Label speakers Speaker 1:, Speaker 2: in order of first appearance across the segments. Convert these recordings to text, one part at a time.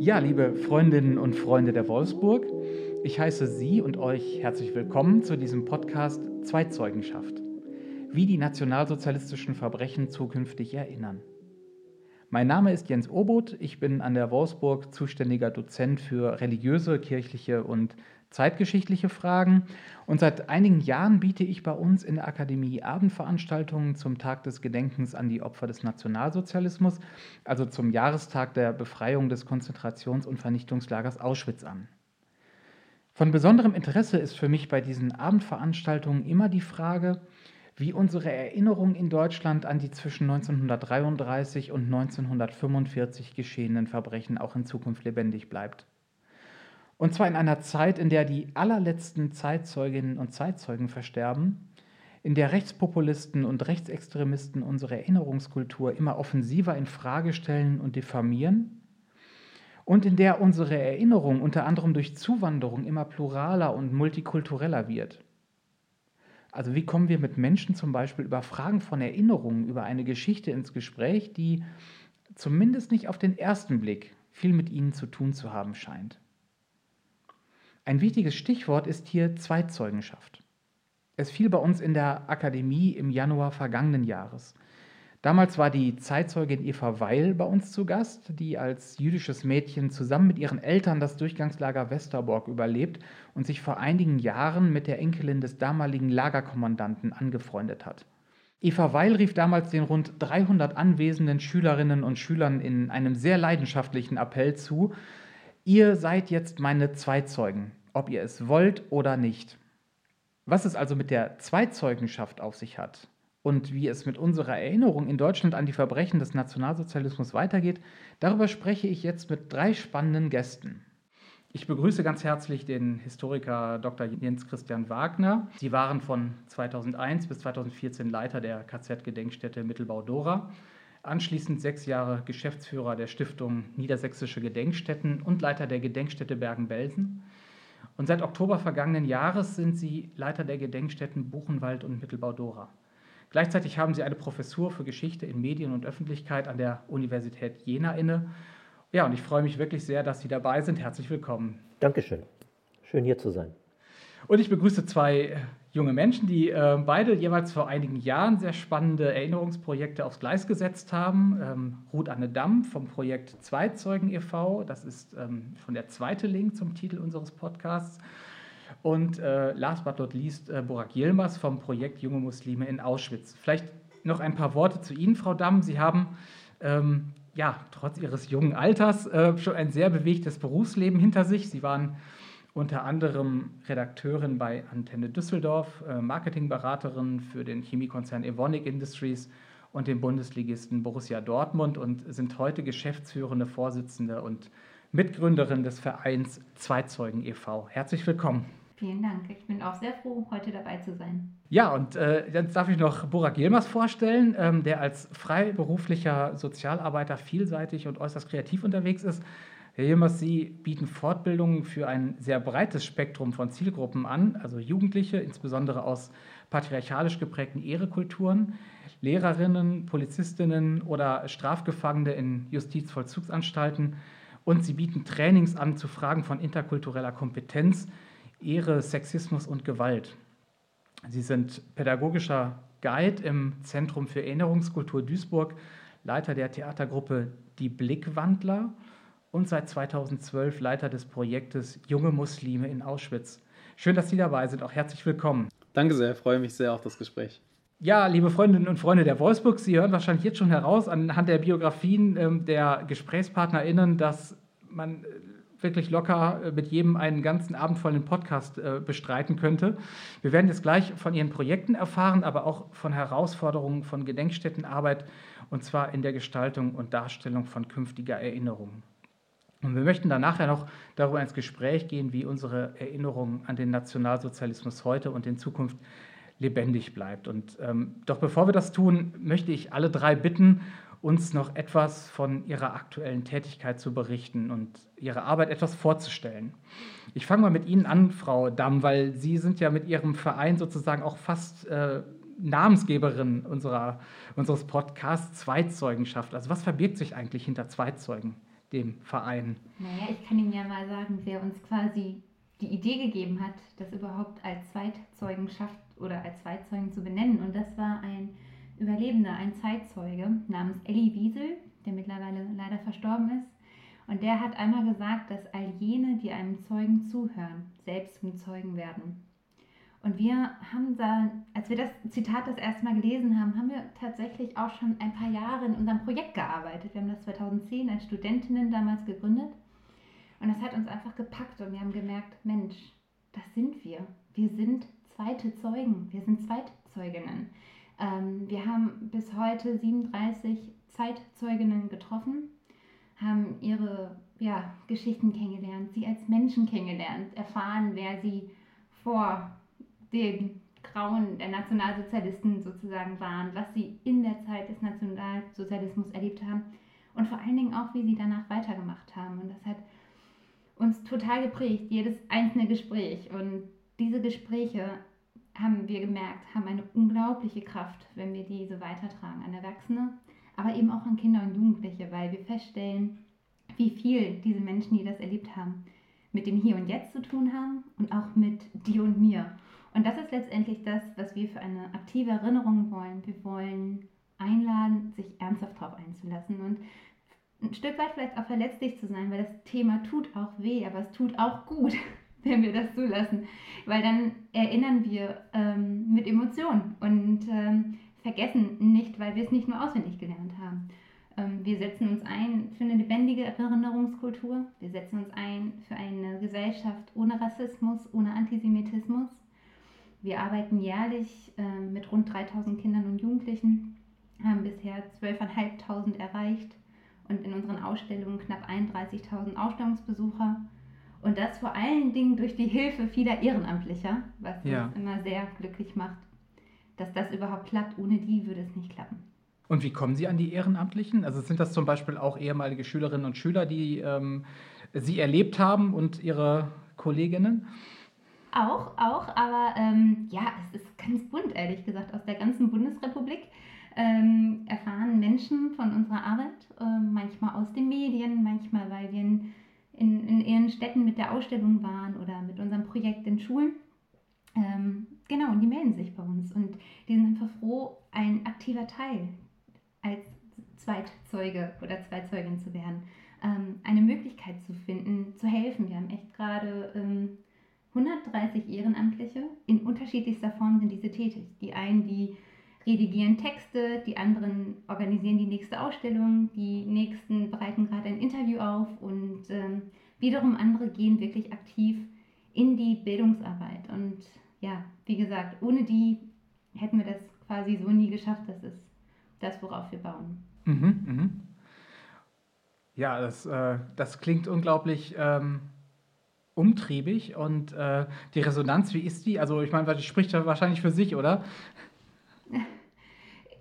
Speaker 1: Ja, liebe Freundinnen und Freunde der Wolfsburg, ich heiße Sie und euch herzlich willkommen zu diesem Podcast Zweitzeugenschaft. Wie die nationalsozialistischen Verbrechen zukünftig erinnern. Mein Name ist Jens Obot, ich bin an der Wolfsburg zuständiger Dozent für religiöse, kirchliche und zeitgeschichtliche Fragen und seit einigen Jahren biete ich bei uns in der Akademie Abendveranstaltungen zum Tag des Gedenkens an die Opfer des Nationalsozialismus, also zum Jahrestag der Befreiung des Konzentrations- und Vernichtungslagers Auschwitz an. Von besonderem Interesse ist für mich bei diesen Abendveranstaltungen immer die Frage, wie unsere Erinnerung in Deutschland an die zwischen 1933 und 1945 geschehenen Verbrechen auch in Zukunft lebendig bleibt. Und zwar in einer Zeit, in der die allerletzten Zeitzeuginnen und Zeitzeugen versterben, in der Rechtspopulisten und Rechtsextremisten unsere Erinnerungskultur immer offensiver in Frage stellen und diffamieren und in der unsere Erinnerung unter anderem durch Zuwanderung immer pluraler und multikultureller wird. Also wie kommen wir mit Menschen zum Beispiel über Fragen von Erinnerungen, über eine Geschichte ins Gespräch, die zumindest nicht auf den ersten Blick viel mit ihnen zu tun zu haben scheint. Ein wichtiges Stichwort ist hier Zweitzeugenschaft. Es fiel bei uns in der Akademie im Januar vergangenen Jahres. Damals war die Zeitzeugin Eva Weil bei uns zu Gast, die als jüdisches Mädchen zusammen mit ihren Eltern das Durchgangslager Westerbork überlebt und sich vor einigen Jahren mit der Enkelin des damaligen Lagerkommandanten angefreundet hat. Eva Weil rief damals den rund 300 anwesenden Schülerinnen und Schülern in einem sehr leidenschaftlichen Appell zu, Ihr seid jetzt meine Zweizeugen ob ihr es wollt oder nicht. Was es also mit der Zweitzeugenschaft auf sich hat und wie es mit unserer Erinnerung in Deutschland an die Verbrechen des Nationalsozialismus weitergeht, darüber spreche ich jetzt mit drei spannenden Gästen. Ich begrüße ganz herzlich den Historiker Dr. Jens Christian Wagner. Sie waren von 2001 bis 2014 Leiter der KZ-Gedenkstätte Mittelbau-Dora, anschließend sechs Jahre Geschäftsführer der Stiftung Niedersächsische Gedenkstätten und Leiter der Gedenkstätte Bergen-Belsen. Und seit Oktober vergangenen Jahres sind sie Leiter der Gedenkstätten Buchenwald und Mittelbau-Dora. Gleichzeitig haben sie eine Professur für Geschichte in Medien und Öffentlichkeit an der Universität Jena inne. Ja, und ich freue mich wirklich sehr, dass Sie dabei sind. Herzlich willkommen.
Speaker 2: Dankeschön. Schön hier zu sein.
Speaker 1: Und ich begrüße zwei junge Menschen, die äh, beide jeweils vor einigen Jahren sehr spannende Erinnerungsprojekte aufs Gleis gesetzt haben. Ähm, Ruth Anne Damm vom Projekt Zweizeugen e.V., das ist ähm, schon der zweite Link zum Titel unseres Podcasts. Und äh, last but not least äh, Burak Yilmaz vom Projekt Junge Muslime in Auschwitz. Vielleicht noch ein paar Worte zu Ihnen, Frau Damm. Sie haben ähm, ja, trotz Ihres jungen Alters äh, schon ein sehr bewegtes Berufsleben hinter sich. Sie waren unter anderem Redakteurin bei Antenne Düsseldorf, äh, Marketingberaterin für den Chemiekonzern Evonik Industries und den Bundesligisten Borussia Dortmund und sind heute geschäftsführende Vorsitzende und Mitgründerin des Vereins Zweizeugen e.V. Herzlich willkommen.
Speaker 3: Vielen Dank. Ich bin auch sehr froh, heute dabei zu sein.
Speaker 1: Ja, und äh, jetzt darf ich noch Burak Yilmaz vorstellen, ähm, der als freiberuflicher Sozialarbeiter vielseitig und äußerst kreativ unterwegs ist. Herr Jemers, Sie bieten Fortbildungen für ein sehr breites Spektrum von Zielgruppen an, also Jugendliche, insbesondere aus patriarchalisch geprägten Ehrekulturen, Lehrerinnen, Polizistinnen oder Strafgefangene in Justizvollzugsanstalten. Und Sie bieten Trainings an zu Fragen von interkultureller Kompetenz, Ehre, Sexismus und Gewalt. Sie sind pädagogischer Guide im Zentrum für Erinnerungskultur Duisburg, Leiter der Theatergruppe Die Blickwandler und seit 2012 Leiter des Projektes Junge Muslime in Auschwitz. Schön, dass Sie dabei sind. Auch herzlich willkommen.
Speaker 4: Danke sehr, freue mich sehr auf das Gespräch.
Speaker 1: Ja, liebe Freundinnen und Freunde der Wolfsburg, Sie hören wahrscheinlich jetzt schon heraus anhand der Biografien ähm, der GesprächspartnerInnen, dass man äh, wirklich locker äh, mit jedem einen ganzen Abend vollen Podcast äh, bestreiten könnte. Wir werden jetzt gleich von Ihren Projekten erfahren, aber auch von Herausforderungen von Gedenkstättenarbeit und zwar in der Gestaltung und Darstellung von künftiger Erinnerungen. Und wir möchten dann nachher noch darüber ins Gespräch gehen, wie unsere Erinnerung an den Nationalsozialismus heute und in Zukunft lebendig bleibt. Und ähm, doch bevor wir das tun, möchte ich alle drei bitten, uns noch etwas von ihrer aktuellen Tätigkeit zu berichten und ihre Arbeit etwas vorzustellen. Ich fange mal mit Ihnen an, Frau Damm, weil Sie sind ja mit Ihrem Verein sozusagen auch fast äh, Namensgeberin unserer, unseres Podcasts Zweitzeugenschaft. Also was verbirgt sich eigentlich hinter Zweitzeugen? Dem Verein?
Speaker 3: Naja, ich kann Ihnen ja mal sagen, wer uns quasi die Idee gegeben hat, das überhaupt als Zweitzeugenschaft oder als Zweitzeugen zu benennen. Und das war ein Überlebender, ein Zeitzeuge namens Elli Wiesel, der mittlerweile leider verstorben ist. Und der hat einmal gesagt, dass all jene, die einem Zeugen zuhören, selbst zum Zeugen werden. Und wir haben da, als wir das Zitat das erste Mal gelesen haben, haben wir tatsächlich auch schon ein paar Jahre in unserem Projekt gearbeitet. Wir haben das 2010 als Studentinnen damals gegründet. Und das hat uns einfach gepackt und wir haben gemerkt, Mensch, das sind wir. Wir sind zweite Zeugen, wir sind Zweitzeuginnen. Ähm, wir haben bis heute 37 Zeitzeuginnen getroffen, haben ihre ja, Geschichten kennengelernt, sie als Menschen kennengelernt, erfahren, wer sie vor den Grauen der Nationalsozialisten sozusagen waren, was sie in der Zeit des Nationalsozialismus erlebt haben und vor allen Dingen auch, wie sie danach weitergemacht haben. Und das hat uns total geprägt, jedes einzelne Gespräch. Und diese Gespräche haben wir gemerkt, haben eine unglaubliche Kraft, wenn wir diese weitertragen an Erwachsene, aber eben auch an Kinder und Jugendliche, weil wir feststellen, wie viel diese Menschen, die das erlebt haben, mit dem Hier und Jetzt zu tun haben und auch mit dir und mir. Und das ist letztendlich das, was wir für eine aktive Erinnerung wollen. Wir wollen einladen, sich ernsthaft darauf einzulassen und ein Stück weit vielleicht auch verletzlich zu sein, weil das Thema tut auch weh, aber es tut auch gut, wenn wir das zulassen, weil dann erinnern wir ähm, mit Emotionen und ähm, vergessen nicht, weil wir es nicht nur auswendig gelernt haben. Ähm, wir setzen uns ein für eine lebendige Erinnerungskultur. Wir setzen uns ein für eine Gesellschaft ohne Rassismus, ohne Antisemitismus. Wir arbeiten jährlich äh, mit rund 3000 Kindern und Jugendlichen, haben bisher 12.500 erreicht und in unseren Ausstellungen knapp 31.000 Ausstellungsbesucher. Und das vor allen Dingen durch die Hilfe vieler Ehrenamtlicher, was ja. uns immer sehr glücklich macht, dass das überhaupt klappt. Ohne die würde es nicht klappen.
Speaker 1: Und wie kommen Sie an die Ehrenamtlichen? Also sind das zum Beispiel auch ehemalige Schülerinnen und Schüler, die ähm, Sie erlebt haben und Ihre Kolleginnen?
Speaker 3: Auch, auch, aber ähm, ja, es ist ganz bunt, ehrlich gesagt, aus der ganzen Bundesrepublik ähm, erfahren Menschen von unserer Arbeit, äh, manchmal aus den Medien, manchmal weil wir in in, in ihren Städten mit der Ausstellung waren oder mit unserem Projekt in Schulen. Ähm, genau, und die melden sich bei uns und die sind einfach froh, ein aktiver Teil als Zweitzeuge oder Zweitzeugin zu werden, ähm, eine Möglichkeit zu finden, zu helfen. Wir haben echt gerade ähm, 130 Ehrenamtliche, in unterschiedlichster Form sind diese tätig. Die einen, die redigieren Texte, die anderen organisieren die nächste Ausstellung, die nächsten bereiten gerade ein Interview auf und ähm, wiederum andere gehen wirklich aktiv in die Bildungsarbeit. Und ja, wie gesagt, ohne die hätten wir das quasi so nie geschafft. Das ist das, worauf wir bauen. Mhm, mh.
Speaker 1: Ja, das, äh, das klingt unglaublich. Ähm umtriebig und äh, die Resonanz, wie ist die? Also ich meine, die spricht ja wahrscheinlich für sich, oder?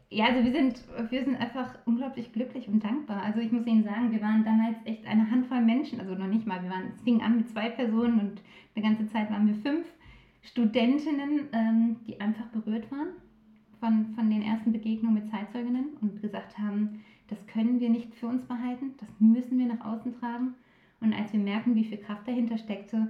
Speaker 3: Ja, also wir sind, wir sind einfach unglaublich glücklich und dankbar. Also ich muss Ihnen sagen, wir waren damals echt eine Handvoll Menschen, also noch nicht mal, wir waren, es fing an mit zwei Personen und eine ganze Zeit waren wir fünf Studentinnen, ähm, die einfach berührt waren von, von den ersten Begegnungen mit Zeitzeuginnen und gesagt haben, das können wir nicht für uns behalten, das müssen wir nach außen tragen. Und als wir merken, wie viel Kraft dahinter steckte,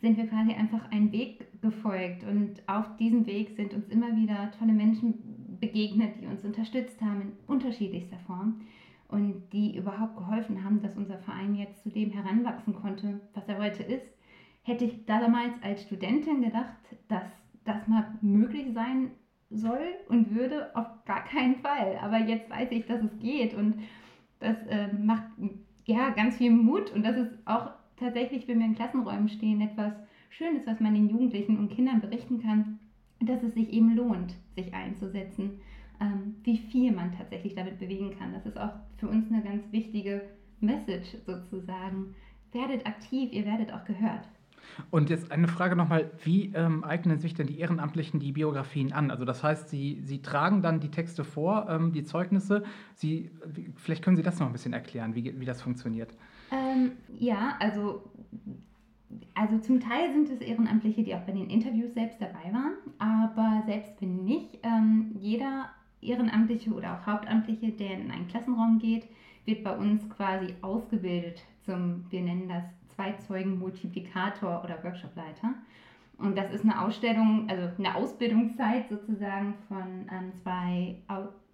Speaker 3: sind wir quasi einfach einen Weg gefolgt. Und auf diesem Weg sind uns immer wieder tolle Menschen begegnet, die uns unterstützt haben in unterschiedlichster Form und die überhaupt geholfen haben, dass unser Verein jetzt zu dem heranwachsen konnte, was er heute ist. Hätte ich damals als Studentin gedacht, dass das mal möglich sein soll und würde, auf gar keinen Fall. Aber jetzt weiß ich, dass es geht und das äh, macht ja ganz viel Mut und das ist auch tatsächlich, wenn wir in Klassenräumen stehen, etwas Schönes, was man den Jugendlichen und Kindern berichten kann, dass es sich eben lohnt, sich einzusetzen, ähm, wie viel man tatsächlich damit bewegen kann. Das ist auch für uns eine ganz wichtige Message sozusagen. Werdet aktiv, ihr werdet auch gehört.
Speaker 1: Und jetzt eine Frage nochmal, wie ähm, eignen sich denn die Ehrenamtlichen die Biografien an? Also das heißt, Sie, Sie tragen dann die Texte vor, ähm, die Zeugnisse. Sie, vielleicht können Sie das noch ein bisschen erklären, wie, wie das funktioniert.
Speaker 3: Ähm, ja, also also zum Teil sind es Ehrenamtliche, die auch bei den Interviews selbst dabei waren, aber selbst wenn nicht, ähm, jeder Ehrenamtliche oder auch Hauptamtliche, der in einen Klassenraum geht, wird bei uns quasi ausgebildet zum, wir nennen das Zweizeugen-Multiplikator oder Workshopleiter. Und das ist eine Ausstellung, also eine Ausbildungszeit sozusagen von ähm, zwei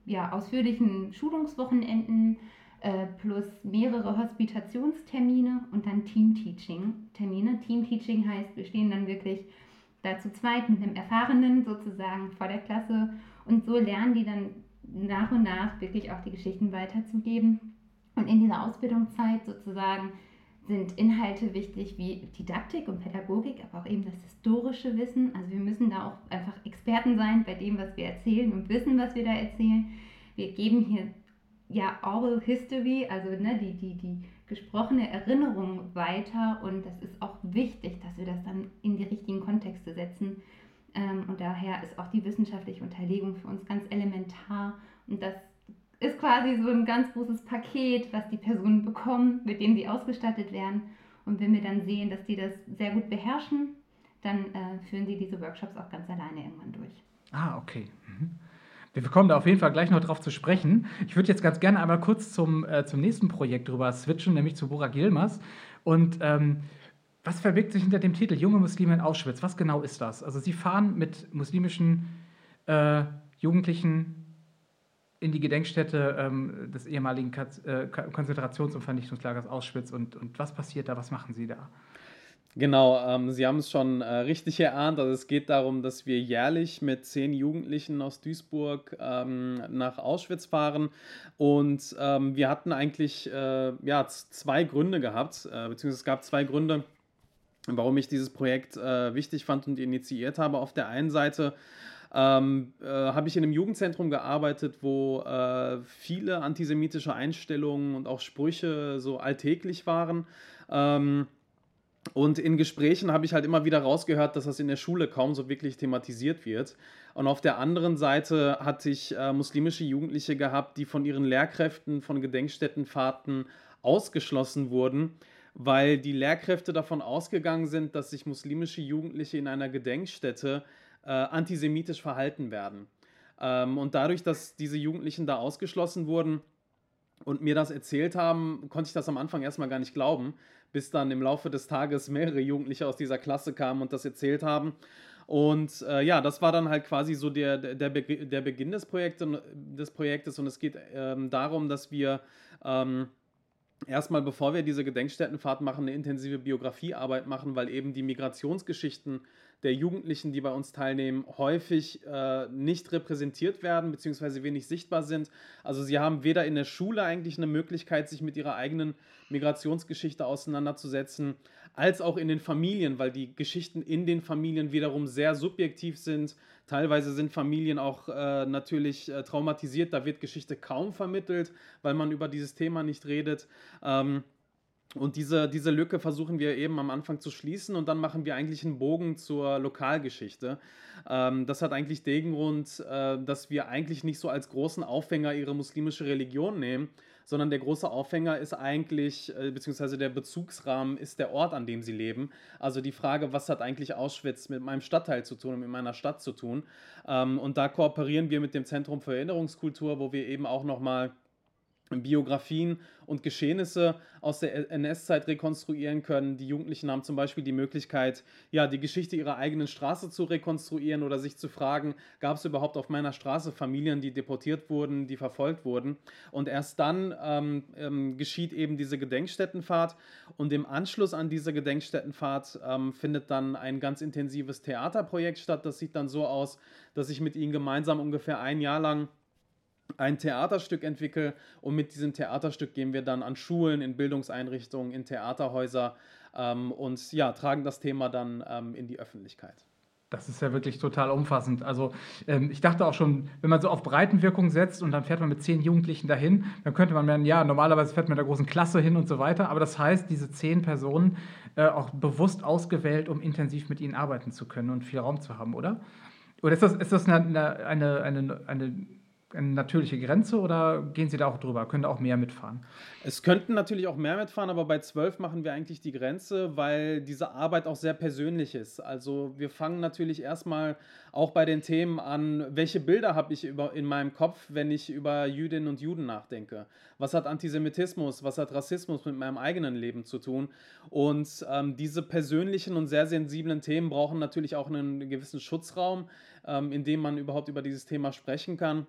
Speaker 3: ja, ausführlichen Schulungswochenenden äh, plus mehrere Hospitationstermine und dann Team-Teaching-Termine. Team-Teaching heißt, wir stehen dann wirklich da zu zweit mit einem Erfahrenen sozusagen vor der Klasse und so lernen die dann nach und nach wirklich auch die Geschichten weiterzugeben. Und in dieser Ausbildungszeit sozusagen sind Inhalte wichtig wie Didaktik und Pädagogik, aber auch eben das historische Wissen. Also wir müssen da auch einfach Experten sein bei dem, was wir erzählen und wissen, was wir da erzählen. Wir geben hier ja Oral History, also ne, die, die, die gesprochene Erinnerung weiter und das ist auch wichtig, dass wir das dann in die richtigen Kontexte setzen. Ähm, und daher ist auch die wissenschaftliche Unterlegung für uns ganz elementar und das ist quasi so ein ganz großes Paket, was die Personen bekommen, mit dem sie ausgestattet werden. Und wenn wir dann sehen, dass die das sehr gut beherrschen, dann äh, führen sie diese Workshops auch ganz alleine irgendwann durch.
Speaker 1: Ah, okay. Mhm. Wir kommen da auf jeden Fall gleich noch drauf zu sprechen. Ich würde jetzt ganz gerne einmal kurz zum, äh, zum nächsten Projekt rüber switchen, nämlich zu Burak Yilmaz. Und ähm, was verbirgt sich hinter dem Titel Junge Muslime in Auschwitz? Was genau ist das? Also Sie fahren mit muslimischen äh, Jugendlichen in die Gedenkstätte ähm, des ehemaligen äh, Konzentrations- und Vernichtungslagers Auschwitz. Und, und was passiert da? Was machen Sie da?
Speaker 4: Genau, ähm, Sie haben es schon äh, richtig erahnt. Also es geht darum, dass wir jährlich mit zehn Jugendlichen aus Duisburg ähm, nach Auschwitz fahren. Und ähm, wir hatten eigentlich äh, ja, zwei Gründe gehabt, äh, beziehungsweise es gab zwei Gründe, warum ich dieses Projekt äh, wichtig fand und initiiert habe. Auf der einen Seite ähm, äh, habe ich in einem Jugendzentrum gearbeitet, wo äh, viele antisemitische Einstellungen und auch Sprüche so alltäglich waren. Ähm, und in Gesprächen habe ich halt immer wieder rausgehört, dass das in der Schule kaum so wirklich thematisiert wird. Und auf der anderen Seite hatte ich äh, muslimische Jugendliche gehabt, die von ihren Lehrkräften von Gedenkstättenfahrten ausgeschlossen wurden, weil die Lehrkräfte davon ausgegangen sind, dass sich muslimische Jugendliche in einer Gedenkstätte äh, antisemitisch verhalten werden. Ähm, und dadurch, dass diese Jugendlichen da ausgeschlossen wurden und mir das erzählt haben, konnte ich das am Anfang erstmal gar nicht glauben, bis dann im Laufe des Tages mehrere Jugendliche aus dieser Klasse kamen und das erzählt haben. Und äh, ja, das war dann halt quasi so der, der, Be der Beginn des, Projekt, des Projektes. Und es geht ähm, darum, dass wir ähm, erstmal, bevor wir diese Gedenkstättenfahrt machen, eine intensive Biografiearbeit machen, weil eben die Migrationsgeschichten der Jugendlichen, die bei uns teilnehmen, häufig äh, nicht repräsentiert werden bzw. wenig sichtbar sind. Also sie haben weder in der Schule eigentlich eine Möglichkeit, sich mit ihrer eigenen Migrationsgeschichte auseinanderzusetzen, als auch in den Familien, weil die Geschichten in den Familien wiederum sehr subjektiv sind. Teilweise sind Familien auch äh, natürlich äh, traumatisiert, da wird Geschichte kaum vermittelt, weil man über dieses Thema nicht redet. Ähm, und diese, diese Lücke versuchen wir eben am Anfang zu schließen und dann machen wir eigentlich einen Bogen zur Lokalgeschichte. Ähm, das hat eigentlich den Grund, äh, dass wir eigentlich nicht so als großen Aufhänger ihre muslimische Religion nehmen, sondern der große Aufhänger ist eigentlich, äh, beziehungsweise der Bezugsrahmen ist der Ort, an dem sie leben. Also die Frage, was hat eigentlich Auschwitz mit meinem Stadtteil zu tun und mit meiner Stadt zu tun? Ähm, und da kooperieren wir mit dem Zentrum für Erinnerungskultur, wo wir eben auch nochmal Biografien und Geschehnisse aus der NS-Zeit rekonstruieren können. Die Jugendlichen haben zum Beispiel die Möglichkeit, ja, die Geschichte ihrer eigenen Straße zu rekonstruieren oder sich zu fragen, gab es überhaupt auf meiner Straße Familien, die deportiert wurden, die verfolgt wurden. Und erst dann ähm, ähm, geschieht eben diese Gedenkstättenfahrt. Und im Anschluss an diese Gedenkstättenfahrt ähm, findet dann ein ganz intensives Theaterprojekt statt. Das sieht dann so aus, dass ich mit ihnen gemeinsam ungefähr ein Jahr lang ein Theaterstück entwickle und mit diesem Theaterstück gehen wir dann an Schulen, in Bildungseinrichtungen, in Theaterhäuser ähm, und ja, tragen das Thema dann ähm, in die Öffentlichkeit.
Speaker 1: Das ist ja wirklich total umfassend. Also ähm, ich dachte auch schon, wenn man so auf Breitenwirkung setzt und dann fährt man mit zehn Jugendlichen dahin, dann könnte man meinen, ja, normalerweise fährt man mit der großen Klasse hin und so weiter. Aber das heißt, diese zehn Personen äh, auch bewusst ausgewählt, um intensiv mit ihnen arbeiten zu können und viel Raum zu haben, oder? Oder ist das, ist das eine, eine, eine, eine eine natürliche Grenze oder gehen Sie da auch drüber? Können auch mehr mitfahren?
Speaker 4: Es könnten natürlich auch mehr mitfahren, aber bei zwölf machen wir eigentlich die Grenze, weil diese Arbeit auch sehr persönlich ist. Also wir fangen natürlich erstmal auch bei den Themen an, welche Bilder habe ich über, in meinem Kopf, wenn ich über Jüdinnen und Juden nachdenke? Was hat Antisemitismus, was hat Rassismus mit meinem eigenen Leben zu tun? Und ähm, diese persönlichen und sehr sensiblen Themen brauchen natürlich auch einen gewissen Schutzraum, ähm, in dem man überhaupt über dieses Thema sprechen kann.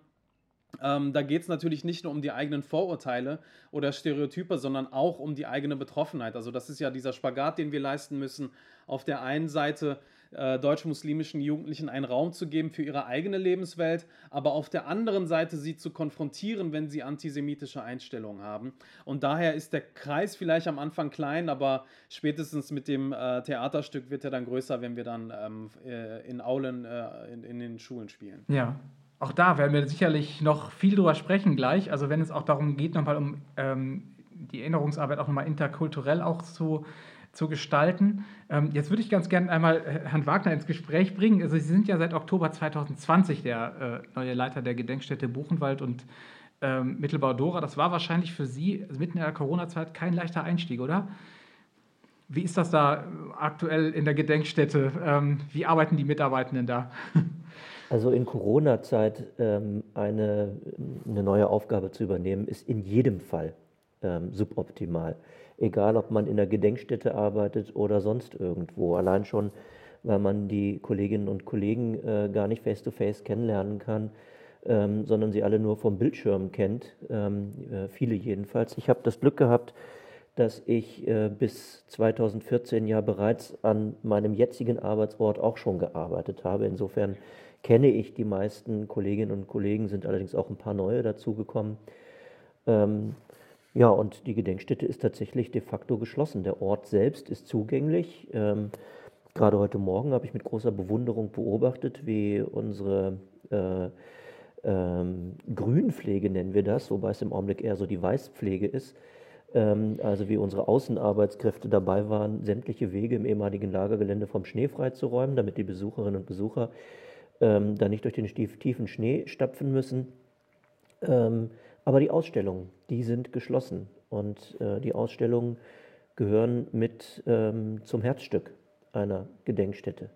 Speaker 4: Ähm, da geht es natürlich nicht nur um die eigenen Vorurteile oder Stereotype, sondern auch um die eigene Betroffenheit. Also das ist ja dieser Spagat, den wir leisten müssen. Auf der einen Seite äh, deutsch-muslimischen Jugendlichen einen Raum zu geben für ihre eigene Lebenswelt, aber auf der anderen Seite sie zu konfrontieren, wenn sie antisemitische Einstellungen haben. Und daher ist der Kreis vielleicht am Anfang klein, aber spätestens mit dem äh, Theaterstück wird er dann größer, wenn wir dann ähm, äh, in Aulen äh, in, in den Schulen spielen.
Speaker 1: Ja, auch da werden wir sicherlich noch viel drüber sprechen gleich. Also wenn es auch darum geht, nochmal um ähm, die Erinnerungsarbeit auch nochmal interkulturell auch zu, zu gestalten. Ähm, jetzt würde ich ganz gerne einmal Herrn Wagner ins Gespräch bringen. Also Sie sind ja seit Oktober 2020 der äh, neue Leiter der Gedenkstätte Buchenwald und ähm, Mittelbau Dora. Das war wahrscheinlich für Sie mitten in der Corona-Zeit kein leichter Einstieg, oder? Wie ist das da aktuell in der Gedenkstätte? Ähm, wie arbeiten die Mitarbeitenden da?
Speaker 2: Also in Corona-Zeit ähm, eine, eine neue Aufgabe zu übernehmen, ist in jedem Fall ähm, suboptimal. Egal, ob man in der Gedenkstätte arbeitet oder sonst irgendwo. Allein schon, weil man die Kolleginnen und Kollegen äh, gar nicht face-to-face -face kennenlernen kann, ähm, sondern sie alle nur vom Bildschirm kennt. Ähm, äh, viele jedenfalls. Ich habe das Glück gehabt, dass ich äh, bis 2014 ja bereits an meinem jetzigen Arbeitsort auch schon gearbeitet habe. Insofern kenne ich die meisten Kolleginnen und Kollegen, sind allerdings auch ein paar neue dazugekommen. Ähm, ja, und die Gedenkstätte ist tatsächlich de facto geschlossen. Der Ort selbst ist zugänglich. Ähm, gerade heute Morgen habe ich mit großer Bewunderung beobachtet, wie unsere äh, ähm, Grünpflege nennen wir das, wobei es im Augenblick eher so die Weißpflege ist. Ähm, also wie unsere Außenarbeitskräfte dabei waren, sämtliche Wege im ehemaligen Lagergelände vom Schnee freizuräumen, damit die Besucherinnen und Besucher ähm, da nicht durch den tiefen Schnee stapfen müssen. Ähm, aber die Ausstellungen, die sind geschlossen und äh, die Ausstellungen gehören mit ähm, zum Herzstück einer Gedenkstätte.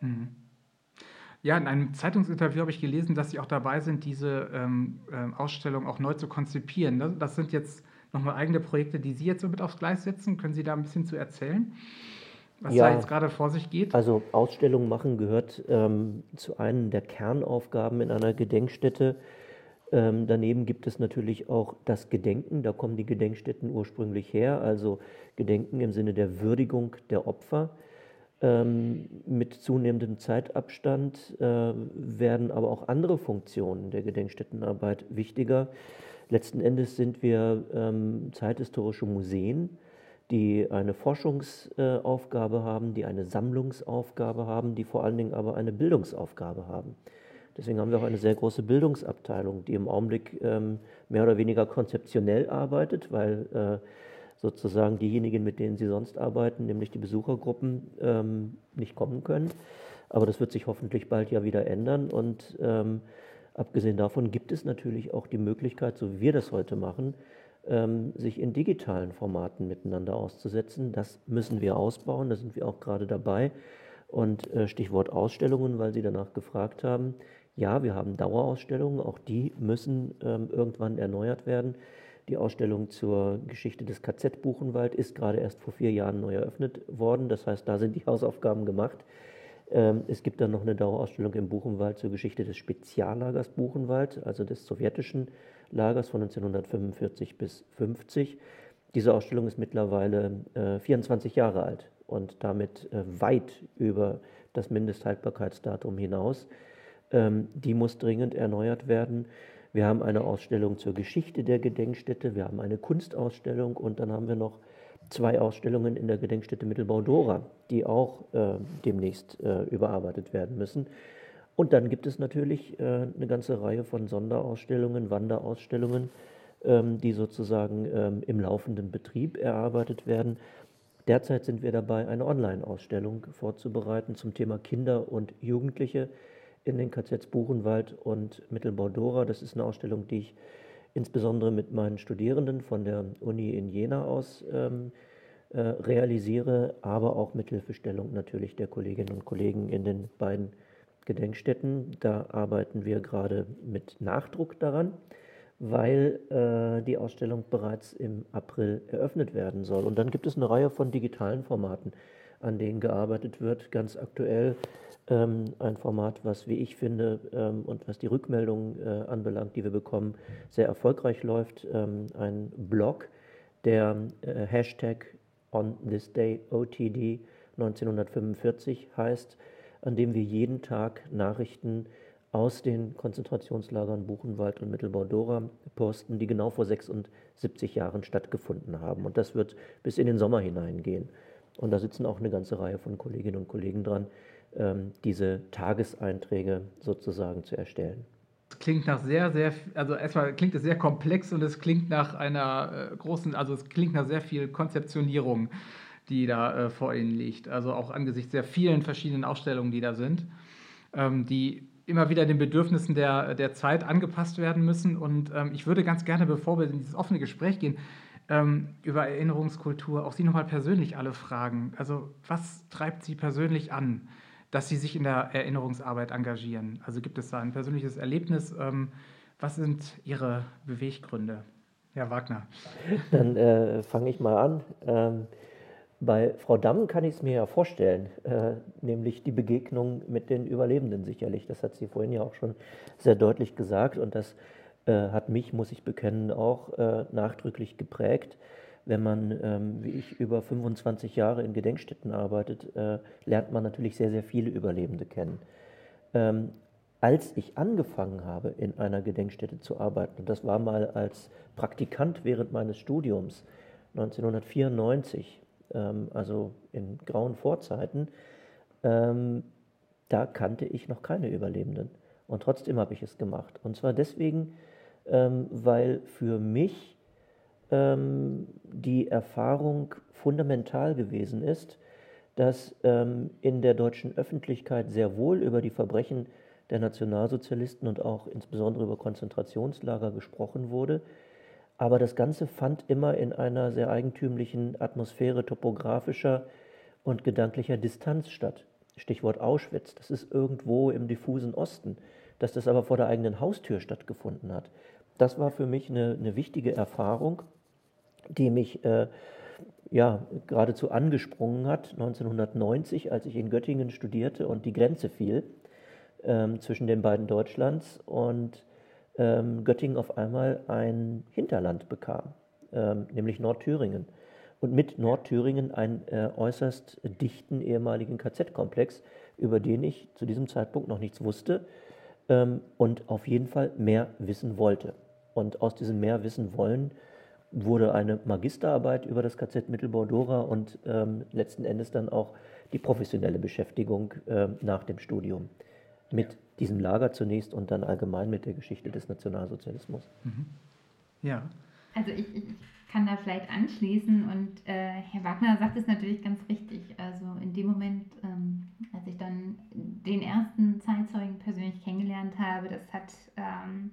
Speaker 2: Mhm.
Speaker 1: Ja, in einem Zeitungsinterview habe ich gelesen, dass Sie auch dabei sind, diese ähm, äh, Ausstellung auch neu zu konzipieren. Das sind jetzt nochmal eigene Projekte, die Sie jetzt so mit aufs Gleis setzen. Können Sie da ein bisschen zu erzählen? Was ja, da jetzt gerade vor sich geht?
Speaker 2: Also Ausstellungen machen gehört ähm, zu einem der Kernaufgaben in einer Gedenkstätte. Ähm, daneben gibt es natürlich auch das Gedenken, da kommen die Gedenkstätten ursprünglich her, also Gedenken im Sinne der Würdigung der Opfer. Ähm, mit zunehmendem Zeitabstand äh, werden aber auch andere Funktionen der Gedenkstättenarbeit wichtiger. Letzten Endes sind wir ähm, zeithistorische Museen die eine Forschungsaufgabe haben, die eine Sammlungsaufgabe haben, die vor allen Dingen aber eine Bildungsaufgabe haben. Deswegen haben wir auch eine sehr große Bildungsabteilung, die im Augenblick ähm, mehr oder weniger konzeptionell arbeitet, weil äh, sozusagen diejenigen, mit denen sie sonst arbeiten, nämlich die Besuchergruppen, ähm, nicht kommen können. Aber das wird sich hoffentlich bald ja wieder ändern. Und ähm, abgesehen davon gibt es natürlich auch die Möglichkeit, so wie wir das heute machen, ähm, sich in digitalen Formaten miteinander auszusetzen. Das müssen wir ausbauen, da sind wir auch gerade dabei. Und äh, Stichwort Ausstellungen, weil Sie danach gefragt haben. Ja, wir haben Dauerausstellungen, auch die müssen ähm, irgendwann erneuert werden. Die Ausstellung zur Geschichte des KZ Buchenwald ist gerade erst vor vier Jahren neu eröffnet worden. Das heißt, da sind die Hausaufgaben gemacht. Ähm, es gibt dann noch eine Dauerausstellung im Buchenwald zur Geschichte des Speziallagers Buchenwald, also des sowjetischen Lagers von 1945 bis 50. Diese Ausstellung ist mittlerweile äh, 24 Jahre alt und damit äh, weit über das Mindesthaltbarkeitsdatum hinaus. Ähm, die muss dringend erneuert werden. Wir haben eine Ausstellung zur Geschichte der Gedenkstätte, wir haben eine Kunstausstellung und dann haben wir noch zwei Ausstellungen in der Gedenkstätte Mittelbau Dora, die auch äh, demnächst äh, überarbeitet werden müssen. Und dann gibt es natürlich äh, eine ganze Reihe von Sonderausstellungen, Wanderausstellungen, ähm, die sozusagen ähm, im laufenden Betrieb erarbeitet werden. Derzeit sind wir dabei, eine Online-Ausstellung vorzubereiten zum Thema Kinder und Jugendliche in den KZs Buchenwald und Mittelbau-Dora. Das ist eine Ausstellung, die ich insbesondere mit meinen Studierenden von der Uni in Jena aus ähm, äh, realisiere, aber auch mit Hilfestellung natürlich der Kolleginnen und Kollegen in den beiden Gedenkstätten. Da arbeiten wir gerade mit Nachdruck daran, weil äh, die Ausstellung bereits im April eröffnet werden soll. Und dann gibt es eine Reihe von digitalen Formaten, an denen gearbeitet wird. Ganz aktuell ähm, ein Format, was, wie ich finde, ähm, und was die Rückmeldungen äh, anbelangt, die wir bekommen, sehr erfolgreich läuft. Ähm, ein Blog, der äh, Hashtag on this day OTD 1945 heißt, an dem wir jeden Tag Nachrichten aus den Konzentrationslagern Buchenwald und Mittelbau-Dora posten, die genau vor 76 Jahren stattgefunden haben. Und das wird bis in den Sommer hineingehen. Und da sitzen auch eine ganze Reihe von Kolleginnen und Kollegen dran, ähm, diese Tageseinträge sozusagen zu erstellen.
Speaker 1: Es klingt nach sehr, sehr, also erstmal klingt es sehr komplex und es klingt nach einer äh, großen, also es klingt nach sehr viel Konzeptionierung, die da äh, vor Ihnen liegt. Also auch angesichts der vielen verschiedenen Ausstellungen, die da sind, ähm, die immer wieder den Bedürfnissen der, der Zeit angepasst werden müssen. Und ähm, ich würde ganz gerne, bevor wir in dieses offene Gespräch gehen, ähm, über Erinnerungskultur auch Sie nochmal persönlich alle fragen. Also was treibt Sie persönlich an? dass Sie sich in der Erinnerungsarbeit engagieren? Also gibt es da ein persönliches Erlebnis? Ähm, was sind Ihre Beweggründe? Herr Wagner.
Speaker 2: Dann äh, fange ich mal an. Ähm, bei Frau Damm kann ich es mir ja vorstellen, äh, nämlich die Begegnung mit den Überlebenden sicherlich. Das hat sie vorhin ja auch schon sehr deutlich gesagt und das äh, hat mich, muss ich bekennen, auch äh, nachdrücklich geprägt wenn man, ähm, wie ich, über 25 Jahre in Gedenkstätten arbeitet, äh, lernt man natürlich sehr, sehr viele Überlebende kennen. Ähm, als ich angefangen habe, in einer Gedenkstätte zu arbeiten, und das war mal als Praktikant während meines Studiums 1994, ähm, also in grauen Vorzeiten, ähm, da kannte ich noch keine Überlebenden. Und trotzdem habe ich es gemacht. Und zwar deswegen, ähm, weil für mich ähm, die Erfahrung fundamental gewesen ist, dass ähm, in der deutschen Öffentlichkeit sehr wohl über die Verbrechen der Nationalsozialisten und auch insbesondere über Konzentrationslager gesprochen wurde. Aber das Ganze fand immer in einer sehr eigentümlichen Atmosphäre topografischer und gedanklicher Distanz statt. Stichwort Auschwitz, das ist irgendwo im diffusen Osten. Dass das aber vor der eigenen Haustür stattgefunden hat, das war für mich eine, eine wichtige Erfahrung die mich äh, ja, geradezu angesprungen hat, 1990, als ich in Göttingen studierte und die Grenze fiel ähm, zwischen den beiden Deutschlands und ähm, Göttingen auf einmal ein Hinterland bekam, ähm, nämlich Nordthüringen. Und mit Nordthüringen einen äh, äußerst dichten ehemaligen KZ-Komplex, über den ich zu diesem Zeitpunkt noch nichts wusste ähm, und auf jeden Fall mehr wissen wollte. Und aus diesem mehr wissen wollen wurde eine Magisterarbeit über das KZ Mittelbau-Dora und ähm, letzten Endes dann auch die professionelle Beschäftigung äh, nach dem Studium mit diesem Lager zunächst und dann allgemein mit der Geschichte des Nationalsozialismus. Mhm.
Speaker 3: Ja. Also ich, ich, kann da vielleicht anschließen und äh, Herr Wagner sagt es natürlich ganz richtig. Also in dem Moment, ähm, als ich dann den ersten Zeitzeugen persönlich kennengelernt habe, das hat ähm,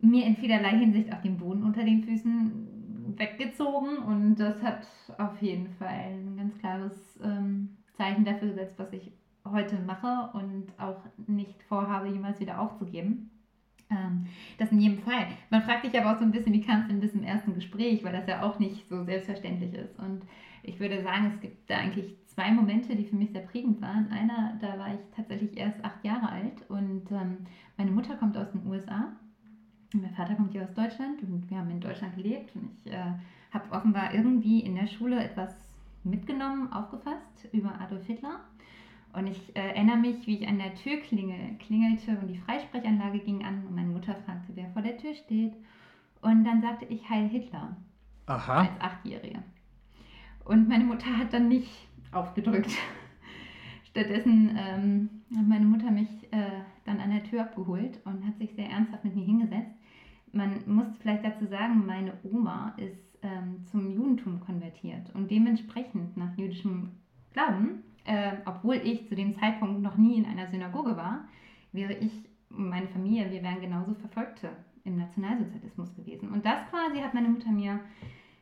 Speaker 3: mir in vielerlei Hinsicht auch den Boden unter den Füßen weggezogen und das hat auf jeden Fall ein ganz klares ähm, Zeichen dafür gesetzt, was ich heute mache und auch nicht vorhabe, jemals wieder aufzugeben. Ähm, das in jedem Fall. Man fragt sich aber auch so ein bisschen, wie es denn bis zum ersten Gespräch, weil das ja auch nicht so selbstverständlich ist. Und ich würde sagen, es gibt da eigentlich zwei Momente, die für mich sehr prägend waren. Einer, da war ich tatsächlich erst acht Jahre alt und ähm, meine Mutter kommt aus den USA mein Vater kommt hier aus Deutschland und wir haben in Deutschland gelebt und ich äh, habe offenbar irgendwie in der Schule etwas mitgenommen, aufgefasst über Adolf Hitler. Und ich äh, erinnere mich, wie ich an der Tür klingel, klingelte und die Freisprechanlage ging an und meine Mutter fragte, wer vor der Tür steht. Und dann sagte ich Heil Hitler. Aha. Als Achtjährige. Und meine Mutter hat dann nicht aufgedrückt. Stattdessen ähm, hat meine Mutter mich äh, dann an der Tür abgeholt und hat sich sehr ernsthaft mit mir hingesetzt man muss vielleicht dazu sagen, meine Oma ist ähm, zum Judentum konvertiert und dementsprechend nach jüdischem Glauben, äh, obwohl ich zu dem Zeitpunkt noch nie in einer Synagoge war, wäre ich und meine Familie, wir wären genauso Verfolgte im Nationalsozialismus gewesen. Und das quasi hat meine Mutter mir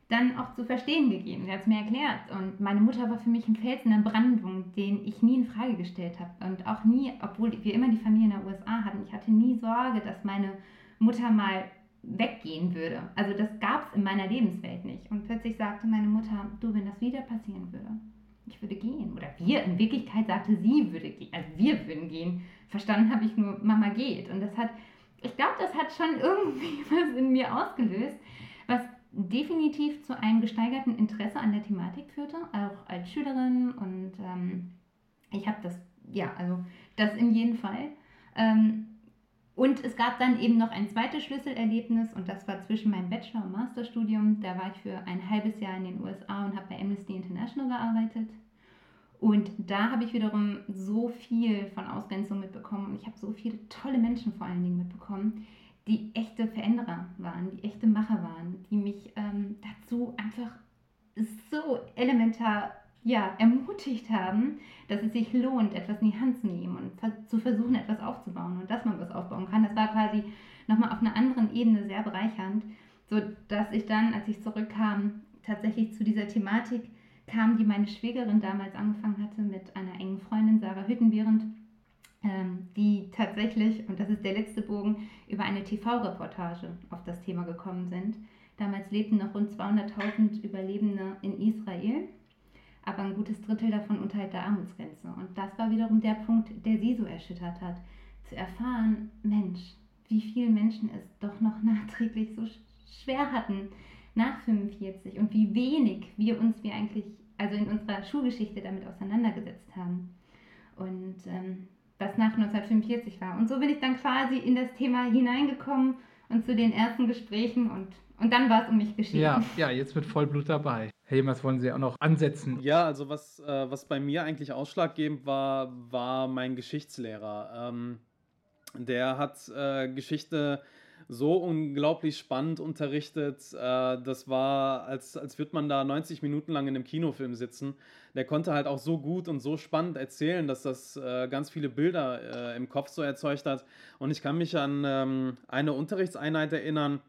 Speaker 3: dann auch zu verstehen gegeben. Sie hat es mir erklärt. Und meine Mutter war für mich ein Fels in der Brandung, den ich nie in Frage gestellt habe. Und auch nie, obwohl wir immer die Familie in der USA hatten, ich hatte nie Sorge, dass meine Mutter mal weggehen würde. Also das gab es in meiner Lebenswelt nicht. Und plötzlich sagte meine Mutter, du, wenn das wieder passieren würde, ich würde gehen. Oder wir, in Wirklichkeit sagte sie würde gehen, also wir würden gehen. Verstanden habe ich nur, Mama geht. Und das hat, ich glaube, das hat schon irgendwie was in mir ausgelöst, was definitiv zu einem gesteigerten Interesse an der Thematik führte, auch als Schülerin. Und ähm, ich habe das, ja, also das in jedem Fall. Ähm, und es gab dann eben noch ein zweites Schlüsselerlebnis und das war zwischen meinem Bachelor- und Masterstudium. Da war ich für ein halbes Jahr in den USA und habe bei Amnesty International gearbeitet. Und da habe ich wiederum so viel von Ausgrenzung mitbekommen und ich habe so viele tolle Menschen vor allen Dingen mitbekommen, die echte Veränderer waren, die echte Macher waren, die mich ähm, dazu einfach so elementar ja, ermutigt haben, dass es sich lohnt, etwas in die Hand zu nehmen und zu versuchen, etwas aufzubauen und dass man was aufbauen kann. Das war quasi nochmal auf einer anderen Ebene sehr bereichernd, so dass ich dann, als ich zurückkam, tatsächlich zu dieser Thematik kam, die meine Schwägerin damals angefangen hatte mit einer engen Freundin, Sarah Hüttenbehrend, ähm, die tatsächlich, und das ist der letzte Bogen, über eine TV-Reportage auf das Thema gekommen sind. Damals lebten noch rund 200.000 Überlebende in Israel, aber ein gutes Drittel davon unterhalb der Armutsgrenze. Und das war wiederum der Punkt, der sie so erschüttert hat. Zu erfahren, Mensch, wie viele Menschen es doch noch nachträglich so schwer hatten nach 45 und wie wenig wir uns wir eigentlich, also in unserer Schulgeschichte damit auseinandergesetzt haben. Und ähm, was nach 1945 war. Und so bin ich dann quasi in das Thema hineingekommen und zu den ersten Gesprächen und, und dann war es um mich geschehen.
Speaker 1: Ja, ja, jetzt mit Vollblut dabei. Hey, was wollen Sie auch noch ansetzen?
Speaker 4: Ja, also was, äh, was bei mir eigentlich ausschlaggebend war, war mein Geschichtslehrer. Ähm, der hat äh, Geschichte so unglaublich spannend unterrichtet. Äh, das war, als, als würde man da 90 Minuten lang in einem Kinofilm sitzen. Der konnte halt auch so gut und so spannend erzählen, dass das äh, ganz viele Bilder äh, im Kopf so erzeugt hat. Und ich kann mich an ähm, eine Unterrichtseinheit erinnern.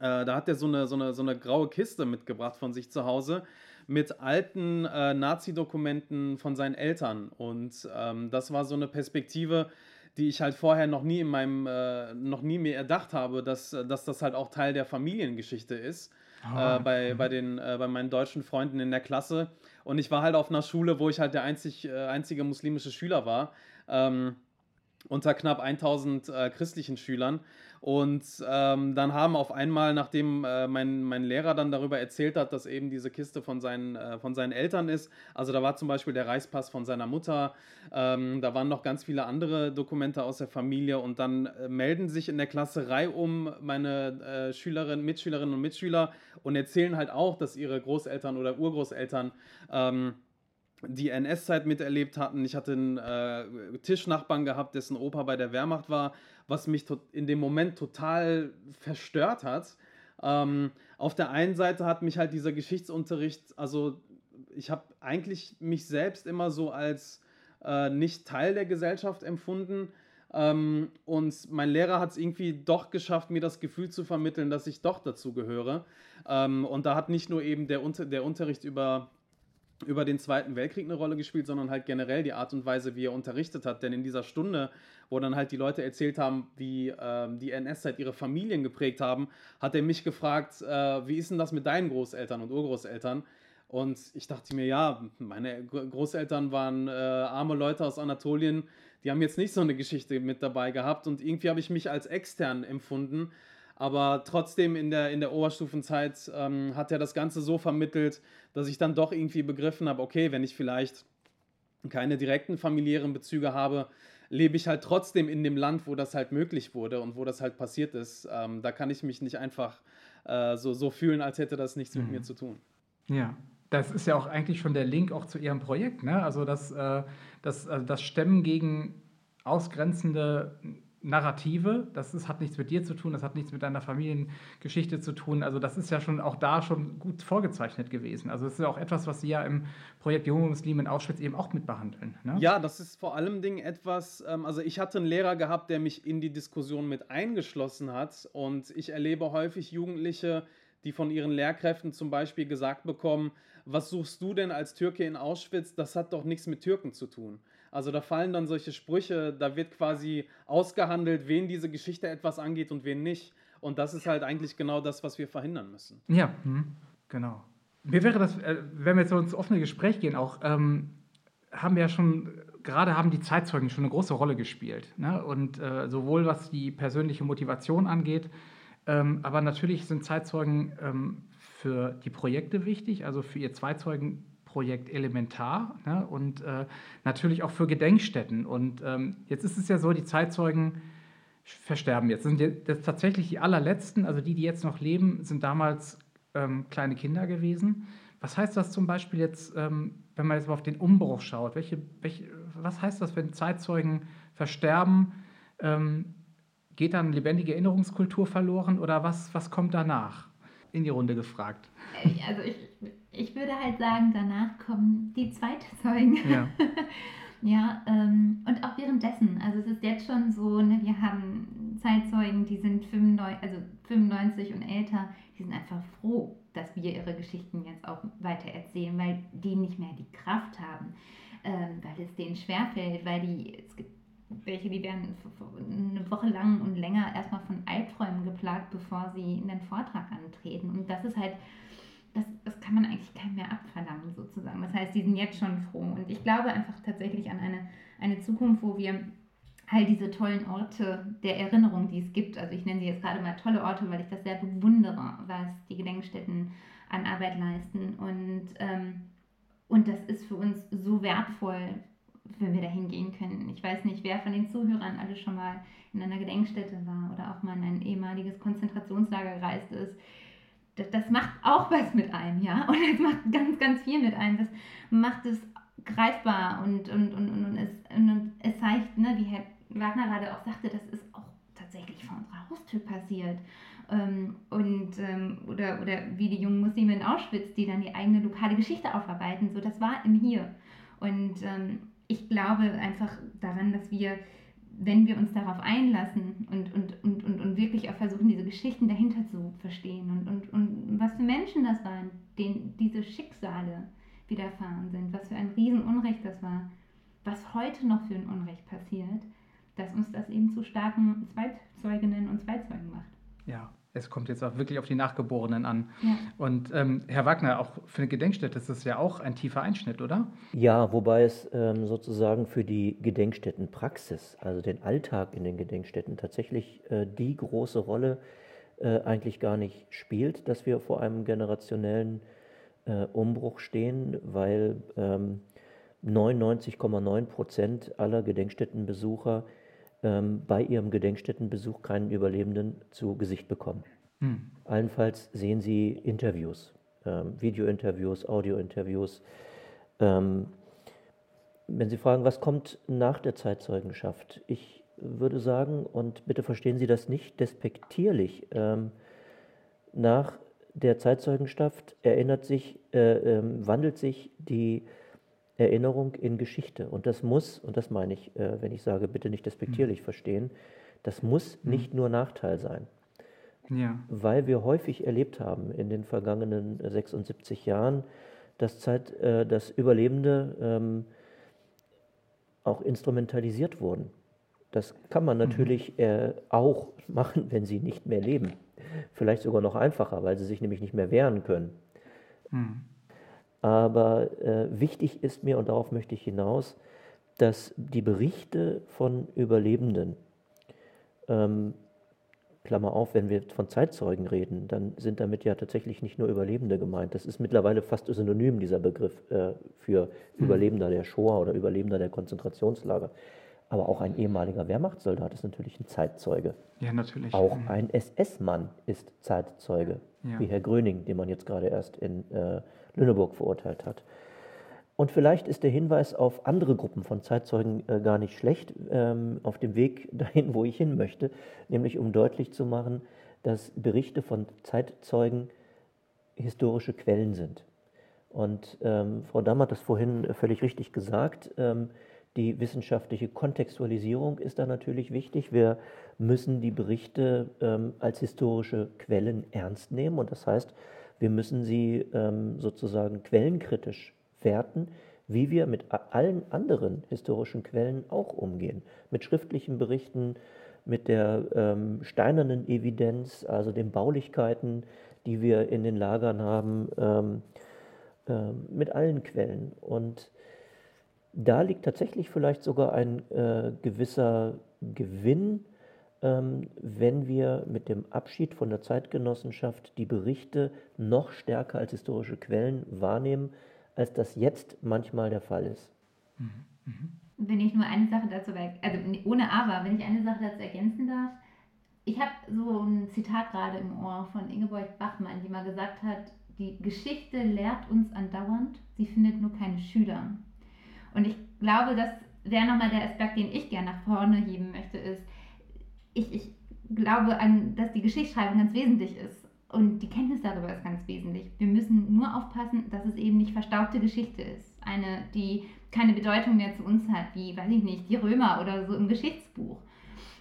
Speaker 4: Äh, da hat er so eine, so, eine, so eine graue Kiste mitgebracht von sich zu Hause mit alten äh, Nazi-Dokumenten von seinen Eltern. Und ähm, das war so eine Perspektive, die ich halt vorher noch nie in meinem, äh, noch nie mehr erdacht habe, dass, dass das halt auch Teil der Familiengeschichte ist. Äh, bei, mhm. bei, den, äh, bei meinen deutschen Freunden in der Klasse. Und ich war halt auf einer Schule, wo ich halt der einzig, äh, einzige muslimische Schüler war. Ähm, unter knapp 1000 äh, christlichen Schülern. Und ähm, dann haben auf einmal, nachdem äh, mein, mein Lehrer dann darüber erzählt hat, dass eben diese Kiste von seinen, äh, von seinen Eltern ist, also da war zum Beispiel der Reichspass von seiner Mutter, ähm, da waren noch ganz viele andere Dokumente aus der Familie und dann äh, melden sich in der Klasse um meine äh, Schülerinnen, Mitschülerinnen und Mitschüler und erzählen halt auch, dass ihre Großeltern oder Urgroßeltern ähm, die NS-Zeit miterlebt hatten. Ich hatte einen äh, Tischnachbarn gehabt, dessen Opa bei der Wehrmacht war, was mich in dem Moment total verstört hat. Ähm, auf der einen Seite hat mich halt dieser Geschichtsunterricht, also ich habe eigentlich mich selbst immer so als äh, nicht Teil der Gesellschaft empfunden. Ähm, und mein Lehrer hat es irgendwie doch geschafft, mir das Gefühl zu vermitteln, dass ich doch dazu gehöre. Ähm, und da hat nicht nur eben der, Unter der Unterricht über über den Zweiten Weltkrieg eine Rolle gespielt, sondern halt generell die Art und Weise, wie er unterrichtet hat. Denn in dieser Stunde, wo dann halt die Leute erzählt haben, wie ähm, die NS-Zeit ihre Familien geprägt haben, hat er mich gefragt, äh, wie ist denn das mit deinen Großeltern und Urgroßeltern? Und ich dachte mir, ja, meine Großeltern waren äh, arme Leute aus Anatolien, die haben jetzt nicht so eine Geschichte mit dabei gehabt und irgendwie habe ich mich als extern empfunden aber trotzdem in der, in der Oberstufenzeit ähm, hat er das Ganze so vermittelt, dass ich dann doch irgendwie begriffen habe, okay, wenn ich vielleicht keine direkten familiären Bezüge habe, lebe ich halt trotzdem in dem Land, wo das halt möglich wurde und wo das halt passiert ist. Ähm, da kann ich mich nicht einfach äh, so, so fühlen, als hätte das nichts mhm. mit mir zu tun.
Speaker 1: Ja, das ist ja auch eigentlich schon der Link auch zu Ihrem Projekt, ne? Also das, äh, das, also das Stemmen gegen ausgrenzende Narrative. Das ist, hat nichts mit dir zu tun, das hat nichts mit deiner Familiengeschichte zu tun. Also das ist ja schon auch da schon gut vorgezeichnet gewesen. Also es ist ja auch etwas, was Sie ja im Projekt Junge Muslime in Auschwitz eben auch mit behandeln.
Speaker 4: Ne? Ja, das ist vor allem Ding etwas, ähm, also ich hatte einen Lehrer gehabt, der mich in die Diskussion mit eingeschlossen hat und ich erlebe häufig Jugendliche, die von ihren Lehrkräften zum Beispiel gesagt bekommen, was suchst du denn als Türke in Auschwitz? Das hat doch nichts mit Türken zu tun. Also da fallen dann solche Sprüche, da wird quasi ausgehandelt, wen diese Geschichte etwas angeht und wen nicht. Und das ist halt eigentlich genau das, was wir verhindern müssen.
Speaker 1: Ja, hm, genau. Mir wäre das, äh, wenn wir jetzt ins offene Gespräch gehen, auch ähm, haben wir ja schon, gerade haben die Zeitzeugen schon eine große Rolle gespielt. Ne? Und äh, sowohl was die persönliche Motivation angeht, ähm, aber natürlich sind Zeitzeugen ähm, für die Projekte wichtig, also für ihr Zweizeugen Projekt elementar ne? und äh, natürlich auch für Gedenkstätten. Und ähm, jetzt ist es ja so, die Zeitzeugen versterben jetzt. Das sind jetzt tatsächlich die allerletzten, also die, die jetzt noch leben, sind damals ähm, kleine Kinder gewesen. Was heißt das zum Beispiel jetzt, ähm, wenn man jetzt mal auf den Umbruch schaut? Welche, welche, was heißt das, wenn Zeitzeugen versterben? Ähm, geht dann lebendige Erinnerungskultur verloren oder was, was kommt danach? In die Runde gefragt.
Speaker 3: Also ich ich würde halt sagen, danach kommen die Zeitzeugen. Ja. ja, ähm, und auch währenddessen. Also es ist jetzt schon so, ne, wir haben Zeitzeugen, die sind 95, also 95 und älter, die sind einfach froh, dass wir ihre Geschichten jetzt auch weiter erzählen, weil die nicht mehr die Kraft haben, ähm, weil es denen schwerfällt, weil die, es gibt welche, die werden eine Woche lang und länger erstmal von Albträumen geplagt, bevor sie in den Vortrag antreten. Und das ist halt das, das kann man eigentlich keinem mehr abverlangen, sozusagen. Das heißt, die sind jetzt schon froh. Und ich glaube einfach tatsächlich an eine, eine Zukunft, wo wir all diese tollen Orte der Erinnerung, die es gibt, also ich nenne sie jetzt gerade mal tolle Orte, weil ich das sehr bewundere, was die Gedenkstätten an Arbeit leisten. Und, ähm, und das ist für uns so wertvoll, wenn wir da hingehen können. Ich weiß nicht, wer von den Zuhörern alle schon mal in einer Gedenkstätte war oder auch mal in ein ehemaliges Konzentrationslager gereist ist das, das macht auch was mit einem, ja. Und es macht ganz, ganz viel mit einem. Das macht es greifbar und, und, und, und, und, es, und es zeigt, ne, wie Herr Wagner gerade auch sagte, das ist auch tatsächlich vor unserer Haustür passiert. Ähm, und, ähm, oder, oder wie die jungen Muslime in Auschwitz, die dann die eigene lokale Geschichte aufarbeiten. So, das war im Hier. Und ähm, ich glaube einfach daran, dass wir wenn wir uns darauf einlassen und, und, und, und, und wirklich auch versuchen, diese Geschichten dahinter zu verstehen und, und, und was für Menschen das waren, denen diese Schicksale widerfahren sind, was für ein Riesenunrecht das war, was heute noch für ein Unrecht passiert, dass uns das eben zu starken Zweitzeuginnen und Zweizeugen macht.
Speaker 1: Ja, es kommt jetzt auch wirklich auf die Nachgeborenen an. Ja. Und ähm, Herr Wagner, auch für eine Gedenkstätte ist das ja auch ein tiefer Einschnitt, oder?
Speaker 2: Ja, wobei es ähm, sozusagen für die Gedenkstättenpraxis, also den Alltag in den Gedenkstätten, tatsächlich äh, die große Rolle äh, eigentlich gar nicht spielt, dass wir vor einem generationellen äh, Umbruch stehen, weil 99,9 ähm, Prozent aller Gedenkstättenbesucher ähm, bei ihrem Gedenkstättenbesuch keinen Überlebenden zu Gesicht bekommen. Hm. Allenfalls sehen sie Interviews, ähm, Videointerviews, Audiointerviews. Ähm, wenn Sie fragen, was kommt nach der Zeitzeugenschaft? Ich würde sagen, und bitte verstehen Sie das nicht despektierlich, ähm, nach der Zeitzeugenschaft erinnert sich, äh, äh, wandelt sich die Erinnerung in Geschichte. Und das muss, und das meine ich, äh, wenn ich sage, bitte nicht despektierlich mhm. verstehen, das muss mhm. nicht nur Nachteil sein. Ja. Weil wir häufig erlebt haben in den vergangenen 76 Jahren, dass, Zeit, äh, dass Überlebende ähm, auch instrumentalisiert wurden. Das kann man mhm. natürlich mhm. äh, auch machen, wenn sie nicht mehr leben. Vielleicht sogar noch einfacher, weil sie sich nämlich nicht mehr wehren können. Mhm. Aber äh, wichtig ist mir, und darauf möchte ich hinaus, dass die Berichte von Überlebenden, ähm, Klammer auf, wenn wir von Zeitzeugen reden, dann sind damit ja tatsächlich nicht nur Überlebende gemeint. Das ist mittlerweile fast synonym, dieser Begriff äh, für mhm. Überlebender der Shoah oder Überlebender der Konzentrationslager. Aber auch ein ehemaliger Wehrmachtssoldat ist natürlich ein Zeitzeuge.
Speaker 1: Ja, natürlich.
Speaker 2: Auch mhm. ein SS-Mann ist Zeitzeuge, ja. wie Herr Gröning, den man jetzt gerade erst in äh, Lüneburg verurteilt hat. Und vielleicht ist der Hinweis auf andere Gruppen von Zeitzeugen äh, gar nicht schlecht, ähm, auf dem Weg dahin, wo ich hin möchte, nämlich um deutlich zu machen, dass Berichte von Zeitzeugen historische Quellen sind. Und ähm, Frau Damm hat das vorhin völlig richtig gesagt. Ähm, die wissenschaftliche Kontextualisierung ist da natürlich wichtig. Wir müssen die Berichte ähm, als historische Quellen ernst nehmen. Und das heißt, wir müssen sie ähm, sozusagen quellenkritisch werten, wie wir mit allen anderen historischen Quellen auch umgehen. Mit schriftlichen Berichten, mit der ähm, steinernen Evidenz, also den Baulichkeiten, die wir in den Lagern haben, ähm, äh, mit allen Quellen. Und da liegt tatsächlich vielleicht sogar ein äh, gewisser Gewinn, wenn wir mit dem Abschied von der Zeitgenossenschaft die Berichte noch stärker als historische Quellen wahrnehmen, als das jetzt manchmal der Fall ist. Mhm.
Speaker 3: Mhm. Wenn ich nur eine Sache dazu, also ohne aber, wenn ich eine Sache dazu ergänzen darf, ich habe so ein Zitat gerade im Ohr von Ingeborg Bachmann, die mal gesagt hat, die Geschichte lehrt uns andauernd, sie findet nur keine Schüler. Und ich glaube, das wäre nochmal der Aspekt, den ich gerne nach vorne heben möchte, ist, ich, ich glaube, an, dass die Geschichtsschreibung ganz wesentlich ist. Und die Kenntnis darüber ist ganz wesentlich. Wir müssen nur aufpassen, dass es eben nicht verstaubte Geschichte ist. Eine, die keine Bedeutung mehr zu uns hat, wie, weiß ich nicht, die Römer oder so im Geschichtsbuch.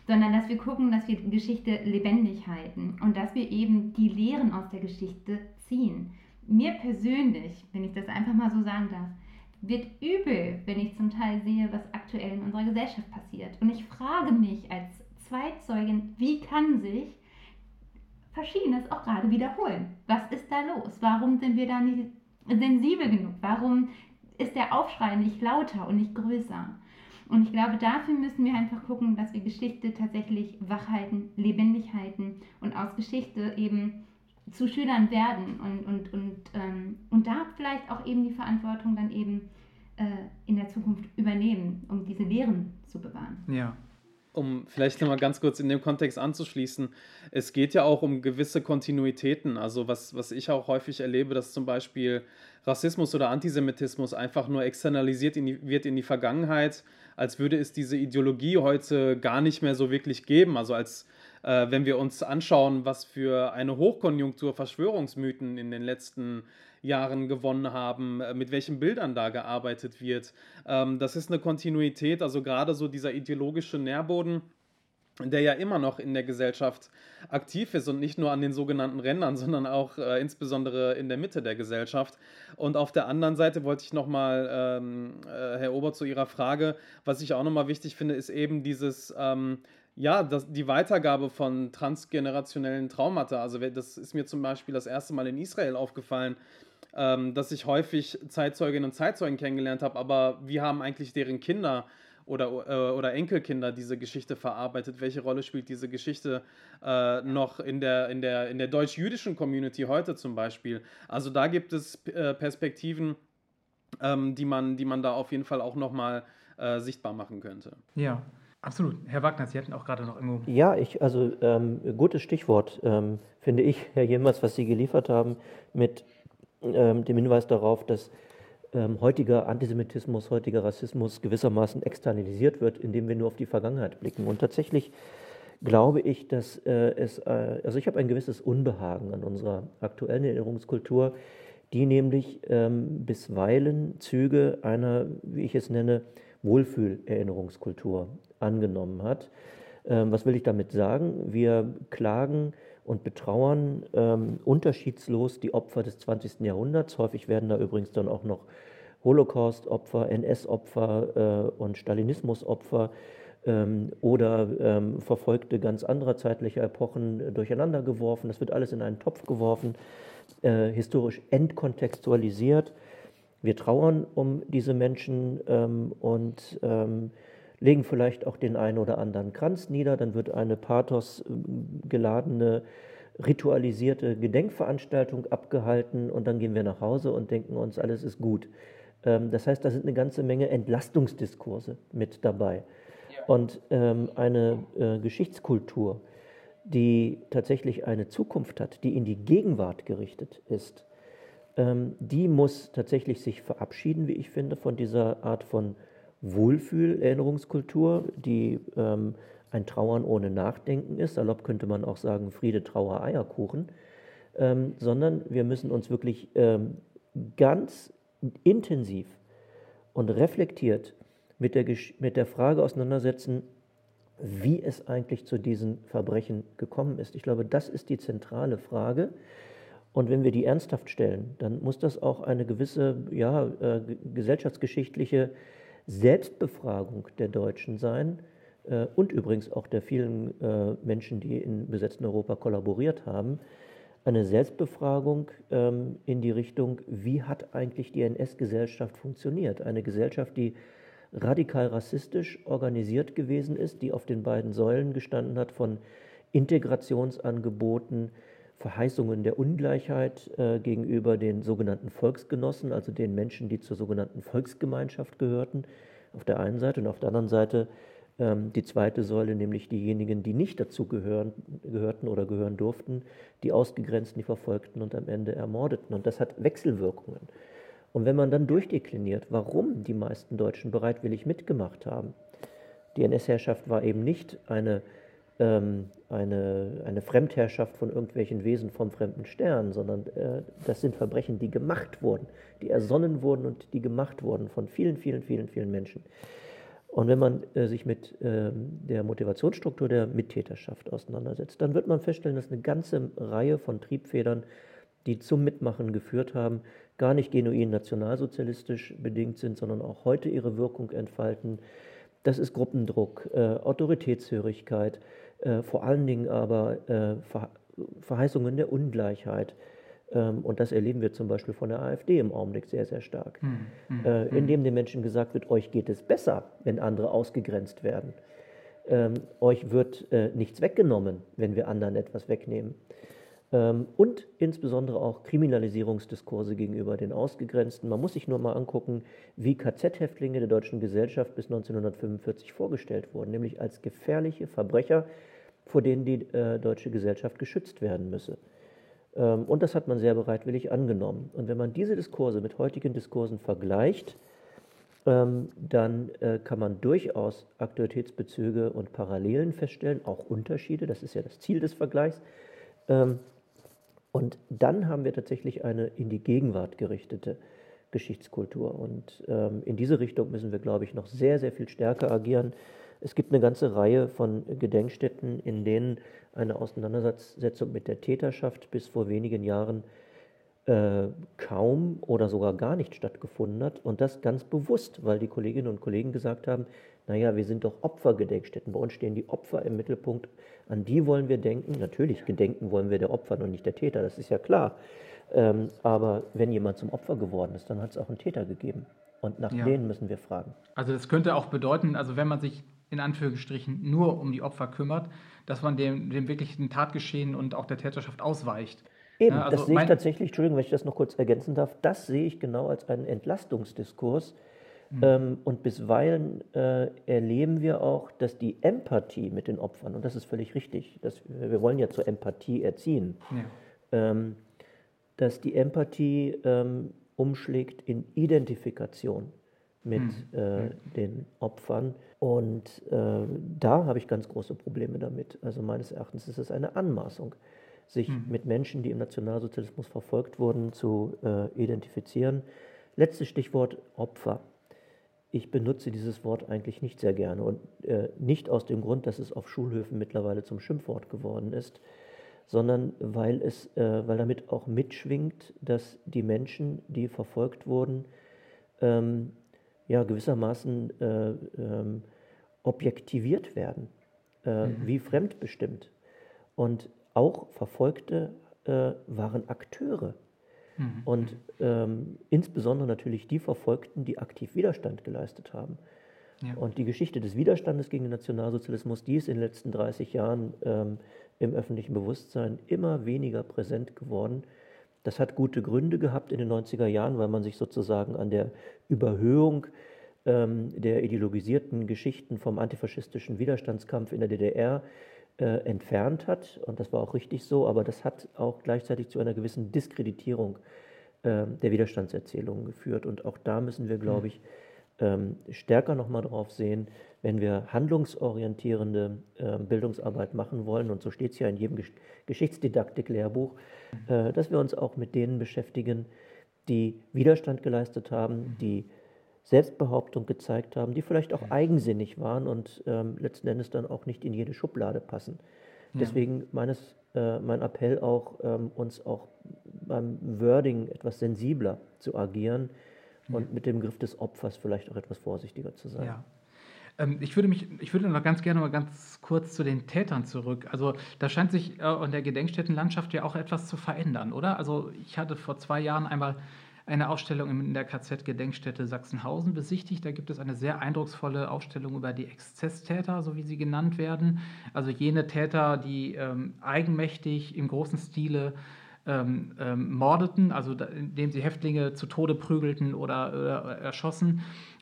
Speaker 3: Sondern dass wir gucken, dass wir die Geschichte lebendig halten und dass wir eben die Lehren aus der Geschichte ziehen. Mir persönlich, wenn ich das einfach mal so sagen darf, wird übel, wenn ich zum Teil sehe, was aktuell in unserer Gesellschaft passiert. Und ich frage mich als Zweitzeugin, wie kann sich Verschiedenes auch gerade wiederholen? Was ist da los? Warum sind wir da nicht sensibel genug? Warum ist der Aufschrei nicht lauter und nicht größer? Und ich glaube, dafür müssen wir einfach gucken, dass wir Geschichte tatsächlich wach halten, lebendig halten und aus Geschichte eben zu Schülern werden und, und, und, ähm, und da vielleicht auch eben die Verantwortung dann eben äh, in der Zukunft übernehmen, um diese Lehren zu bewahren.
Speaker 4: Ja. Um vielleicht nochmal ganz kurz in dem Kontext anzuschließen, es geht ja auch um gewisse Kontinuitäten. Also was, was ich auch häufig erlebe, dass zum Beispiel Rassismus oder Antisemitismus einfach nur externalisiert in die, wird in die Vergangenheit, als würde es diese Ideologie heute gar nicht mehr so wirklich geben. Also als äh, wenn wir uns anschauen, was für eine Hochkonjunktur Verschwörungsmythen in den letzten Jahren gewonnen haben, äh, mit welchen Bildern da gearbeitet wird. Ähm, das ist eine Kontinuität, also gerade so dieser ideologische Nährboden der ja immer noch in der Gesellschaft aktiv ist und nicht nur an den sogenannten Rändern, sondern auch äh, insbesondere in der Mitte der Gesellschaft. Und auf der anderen Seite wollte ich nochmal, ähm, äh, Herr Ober, zu Ihrer Frage, was ich auch nochmal wichtig finde, ist eben dieses, ähm, ja, das, die Weitergabe von transgenerationellen Traumata. Also das ist mir zum Beispiel das erste Mal in Israel aufgefallen, ähm, dass ich häufig Zeitzeuginnen und Zeitzeugen kennengelernt habe, aber wie haben eigentlich deren Kinder oder, äh, oder Enkelkinder diese Geschichte verarbeitet? Welche Rolle spielt diese Geschichte äh, noch in der, in der, in der deutsch-jüdischen Community heute zum Beispiel? Also da gibt es äh, Perspektiven, ähm, die, man, die man da auf jeden Fall auch nochmal äh, sichtbar machen könnte.
Speaker 1: Ja, Absolut. Herr Wagner, Sie hatten auch gerade noch irgendwo.
Speaker 2: Ja, ich, also ähm, gutes Stichwort, ähm, finde ich, Herr Jemers, was Sie geliefert haben, mit ähm, dem Hinweis darauf, dass ähm, heutiger Antisemitismus, heutiger Rassismus gewissermaßen externalisiert wird, indem wir nur auf die Vergangenheit blicken. Und tatsächlich glaube ich, dass äh, es, äh, also ich habe ein gewisses Unbehagen an unserer aktuellen Erinnerungskultur, die nämlich ähm, bisweilen Züge einer, wie ich es nenne, Wohlfühlerinnerungskultur angenommen hat. Ähm, was will ich damit sagen? Wir klagen und betrauern ähm, unterschiedslos die Opfer des 20. Jahrhunderts. Häufig werden da übrigens dann auch noch Holocaust-Opfer, NS-Opfer äh, und Stalinismus-Opfer ähm, oder ähm, Verfolgte ganz anderer zeitlicher Epochen äh, durcheinander geworfen. Das wird alles in einen Topf geworfen, äh, historisch entkontextualisiert. Wir trauern um diese Menschen ähm, und ähm, legen vielleicht auch den einen oder anderen Kranz nieder, dann wird eine pathos geladene, ritualisierte Gedenkveranstaltung abgehalten und dann gehen wir nach Hause und denken uns, alles ist gut. Ähm, das heißt, da sind eine ganze Menge Entlastungsdiskurse mit dabei. Und ähm, eine äh, Geschichtskultur, die tatsächlich eine Zukunft hat, die in die Gegenwart gerichtet ist, die muss tatsächlich sich verabschieden, wie ich finde, von dieser Art von Wohlfühl-Erinnerungskultur, die ähm, ein Trauern ohne Nachdenken ist. Salopp könnte man auch sagen, Friede, Trauer, Eierkuchen. Ähm, sondern wir müssen uns wirklich ähm, ganz intensiv und reflektiert mit der, mit der Frage auseinandersetzen, wie es eigentlich zu diesen Verbrechen gekommen ist. Ich glaube, das ist die zentrale Frage. Und wenn wir die ernsthaft stellen, dann muss das auch eine gewisse ja, äh, gesellschaftsgeschichtliche Selbstbefragung der Deutschen sein äh, und übrigens auch der vielen äh, Menschen, die in besetzten Europa kollaboriert haben. Eine Selbstbefragung ähm, in die Richtung, wie hat eigentlich die NS-Gesellschaft funktioniert? Eine Gesellschaft, die radikal rassistisch organisiert gewesen ist, die auf den beiden Säulen gestanden hat von Integrationsangeboten, Verheißungen der Ungleichheit äh, gegenüber den sogenannten Volksgenossen, also den Menschen, die zur sogenannten Volksgemeinschaft gehörten, auf der einen Seite und auf der anderen Seite ähm, die zweite Säule, nämlich diejenigen, die nicht dazu gehören, gehörten oder gehören durften, die Ausgegrenzten, die Verfolgten und am Ende Ermordeten. Und das hat Wechselwirkungen. Und wenn man dann durchdekliniert, warum die meisten Deutschen bereitwillig mitgemacht haben, die NS-Herrschaft war eben nicht eine, ähm, eine, eine Fremdherrschaft von irgendwelchen Wesen vom fremden Stern, sondern äh, das sind Verbrechen, die gemacht wurden, die ersonnen wurden und die gemacht wurden von vielen, vielen, vielen, vielen Menschen. Und wenn man äh, sich mit ähm, der Motivationsstruktur der Mittäterschaft auseinandersetzt, dann wird man feststellen, dass eine ganze Reihe von Triebfedern, die zum Mitmachen geführt haben, gar nicht genuin nationalsozialistisch bedingt sind, sondern auch heute ihre Wirkung entfalten. Das ist Gruppendruck, äh, Autoritätshörigkeit, äh, vor allen Dingen aber äh, Ver Verheißungen der Ungleichheit. Ähm, und das erleben wir zum Beispiel von der AfD im Augenblick sehr, sehr stark. Hm, hm, äh, hm. indem den Menschen gesagt wird, euch geht es besser, wenn andere ausgegrenzt werden. Ähm, euch wird äh, nichts weggenommen, wenn wir anderen etwas wegnehmen. Ähm, und insbesondere auch Kriminalisierungsdiskurse gegenüber den Ausgegrenzten. Man muss sich nur mal angucken, wie KZ-Häftlinge der deutschen Gesellschaft bis 1945 vorgestellt wurden, nämlich als gefährliche Verbrecher, vor denen die äh, deutsche Gesellschaft geschützt werden müsse. Ähm, und das hat man sehr bereitwillig angenommen. Und wenn man diese Diskurse mit heutigen Diskursen vergleicht, ähm, dann äh, kann man durchaus Aktualitätsbezüge und Parallelen feststellen, auch Unterschiede, das ist ja das Ziel des Vergleichs. Und dann haben wir tatsächlich eine in die Gegenwart gerichtete Geschichtskultur. Und ähm, in diese Richtung müssen wir, glaube ich, noch sehr, sehr viel stärker agieren. Es gibt eine ganze Reihe von Gedenkstätten, in denen eine Auseinandersetzung mit der Täterschaft bis vor wenigen Jahren äh, kaum oder sogar gar nicht stattgefunden hat. Und das ganz bewusst, weil die Kolleginnen und Kollegen gesagt haben, naja, wir sind doch Opfergedenkstätten. Bei uns stehen die Opfer im Mittelpunkt. An die wollen wir denken. Natürlich gedenken wollen wir der Opfer und nicht der Täter, das ist ja klar. Ähm, aber wenn jemand zum Opfer geworden ist, dann hat es auch einen Täter gegeben. Und nach ja. denen müssen wir fragen.
Speaker 1: Also das könnte auch bedeuten, also wenn man sich in Anführungsstrichen nur um die Opfer kümmert, dass man dem, dem wirklichen Tatgeschehen und auch der Täterschaft ausweicht.
Speaker 2: Eben, ja, also das sehe ich tatsächlich, Entschuldigung, wenn ich das noch kurz ergänzen darf, das sehe ich genau als einen Entlastungsdiskurs, Mhm. Ähm, und bisweilen äh, erleben wir auch, dass die Empathie mit den Opfern, und das ist völlig richtig, dass, wir wollen ja zur Empathie erziehen, ja. ähm, dass die Empathie ähm, umschlägt in Identifikation mit mhm. äh, den Opfern. Und äh, da habe ich ganz große Probleme damit. Also meines Erachtens ist es eine Anmaßung, sich mhm. mit Menschen, die im Nationalsozialismus verfolgt wurden, zu äh, identifizieren. Letztes Stichwort Opfer. Ich benutze dieses Wort eigentlich nicht sehr gerne und äh, nicht aus dem Grund, dass es auf Schulhöfen mittlerweile zum Schimpfwort geworden ist, sondern weil es, äh, weil damit auch mitschwingt, dass die Menschen, die verfolgt wurden, ähm, ja gewissermaßen äh, ähm, objektiviert werden, äh, mhm. wie fremdbestimmt. Und auch Verfolgte äh, waren Akteure Mhm. Und ähm, insbesondere natürlich die Verfolgten, die aktiv Widerstand geleistet haben. Ja. Und die Geschichte des Widerstandes gegen den Nationalsozialismus, die ist in den letzten 30 Jahren ähm, im öffentlichen Bewusstsein immer weniger präsent geworden. Das hat gute Gründe gehabt in den 90er Jahren, weil man sich sozusagen an der Überhöhung ähm, der ideologisierten Geschichten vom antifaschistischen Widerstandskampf in der DDR äh, entfernt hat. Und das war auch richtig so, aber das hat auch gleichzeitig zu einer gewissen Diskreditierung äh, der Widerstandserzählungen geführt. Und auch da müssen wir, glaube ich, ähm, stärker nochmal drauf sehen, wenn wir handlungsorientierende äh, Bildungsarbeit machen wollen, und so steht es ja in jedem Gesch Geschichtsdidaktik-Lehrbuch, äh, dass wir uns auch mit denen beschäftigen, die Widerstand geleistet haben, die Selbstbehauptung gezeigt haben, die vielleicht auch eigensinnig waren und ähm, letzten Endes dann auch nicht in jede Schublade passen. Deswegen meines, äh, mein Appell auch, ähm, uns auch beim Wording etwas sensibler zu agieren und mit dem Griff des Opfers vielleicht auch etwas vorsichtiger zu sein.
Speaker 1: Ja. Ähm, ich würde mich, ich würde noch ganz gerne mal ganz kurz zu den Tätern zurück. Also da scheint sich äh, in der Gedenkstättenlandschaft ja auch etwas zu verändern, oder? Also ich hatte vor zwei Jahren einmal eine Ausstellung in der KZ-Gedenkstätte Sachsenhausen besichtigt. Da gibt es eine sehr eindrucksvolle Ausstellung über die Exzesstäter, so wie sie genannt werden. Also jene Täter, die ähm, eigenmächtig im großen Stile ähm, ähm, mordeten, also da, indem sie Häftlinge zu Tode prügelten oder, oder erschossen.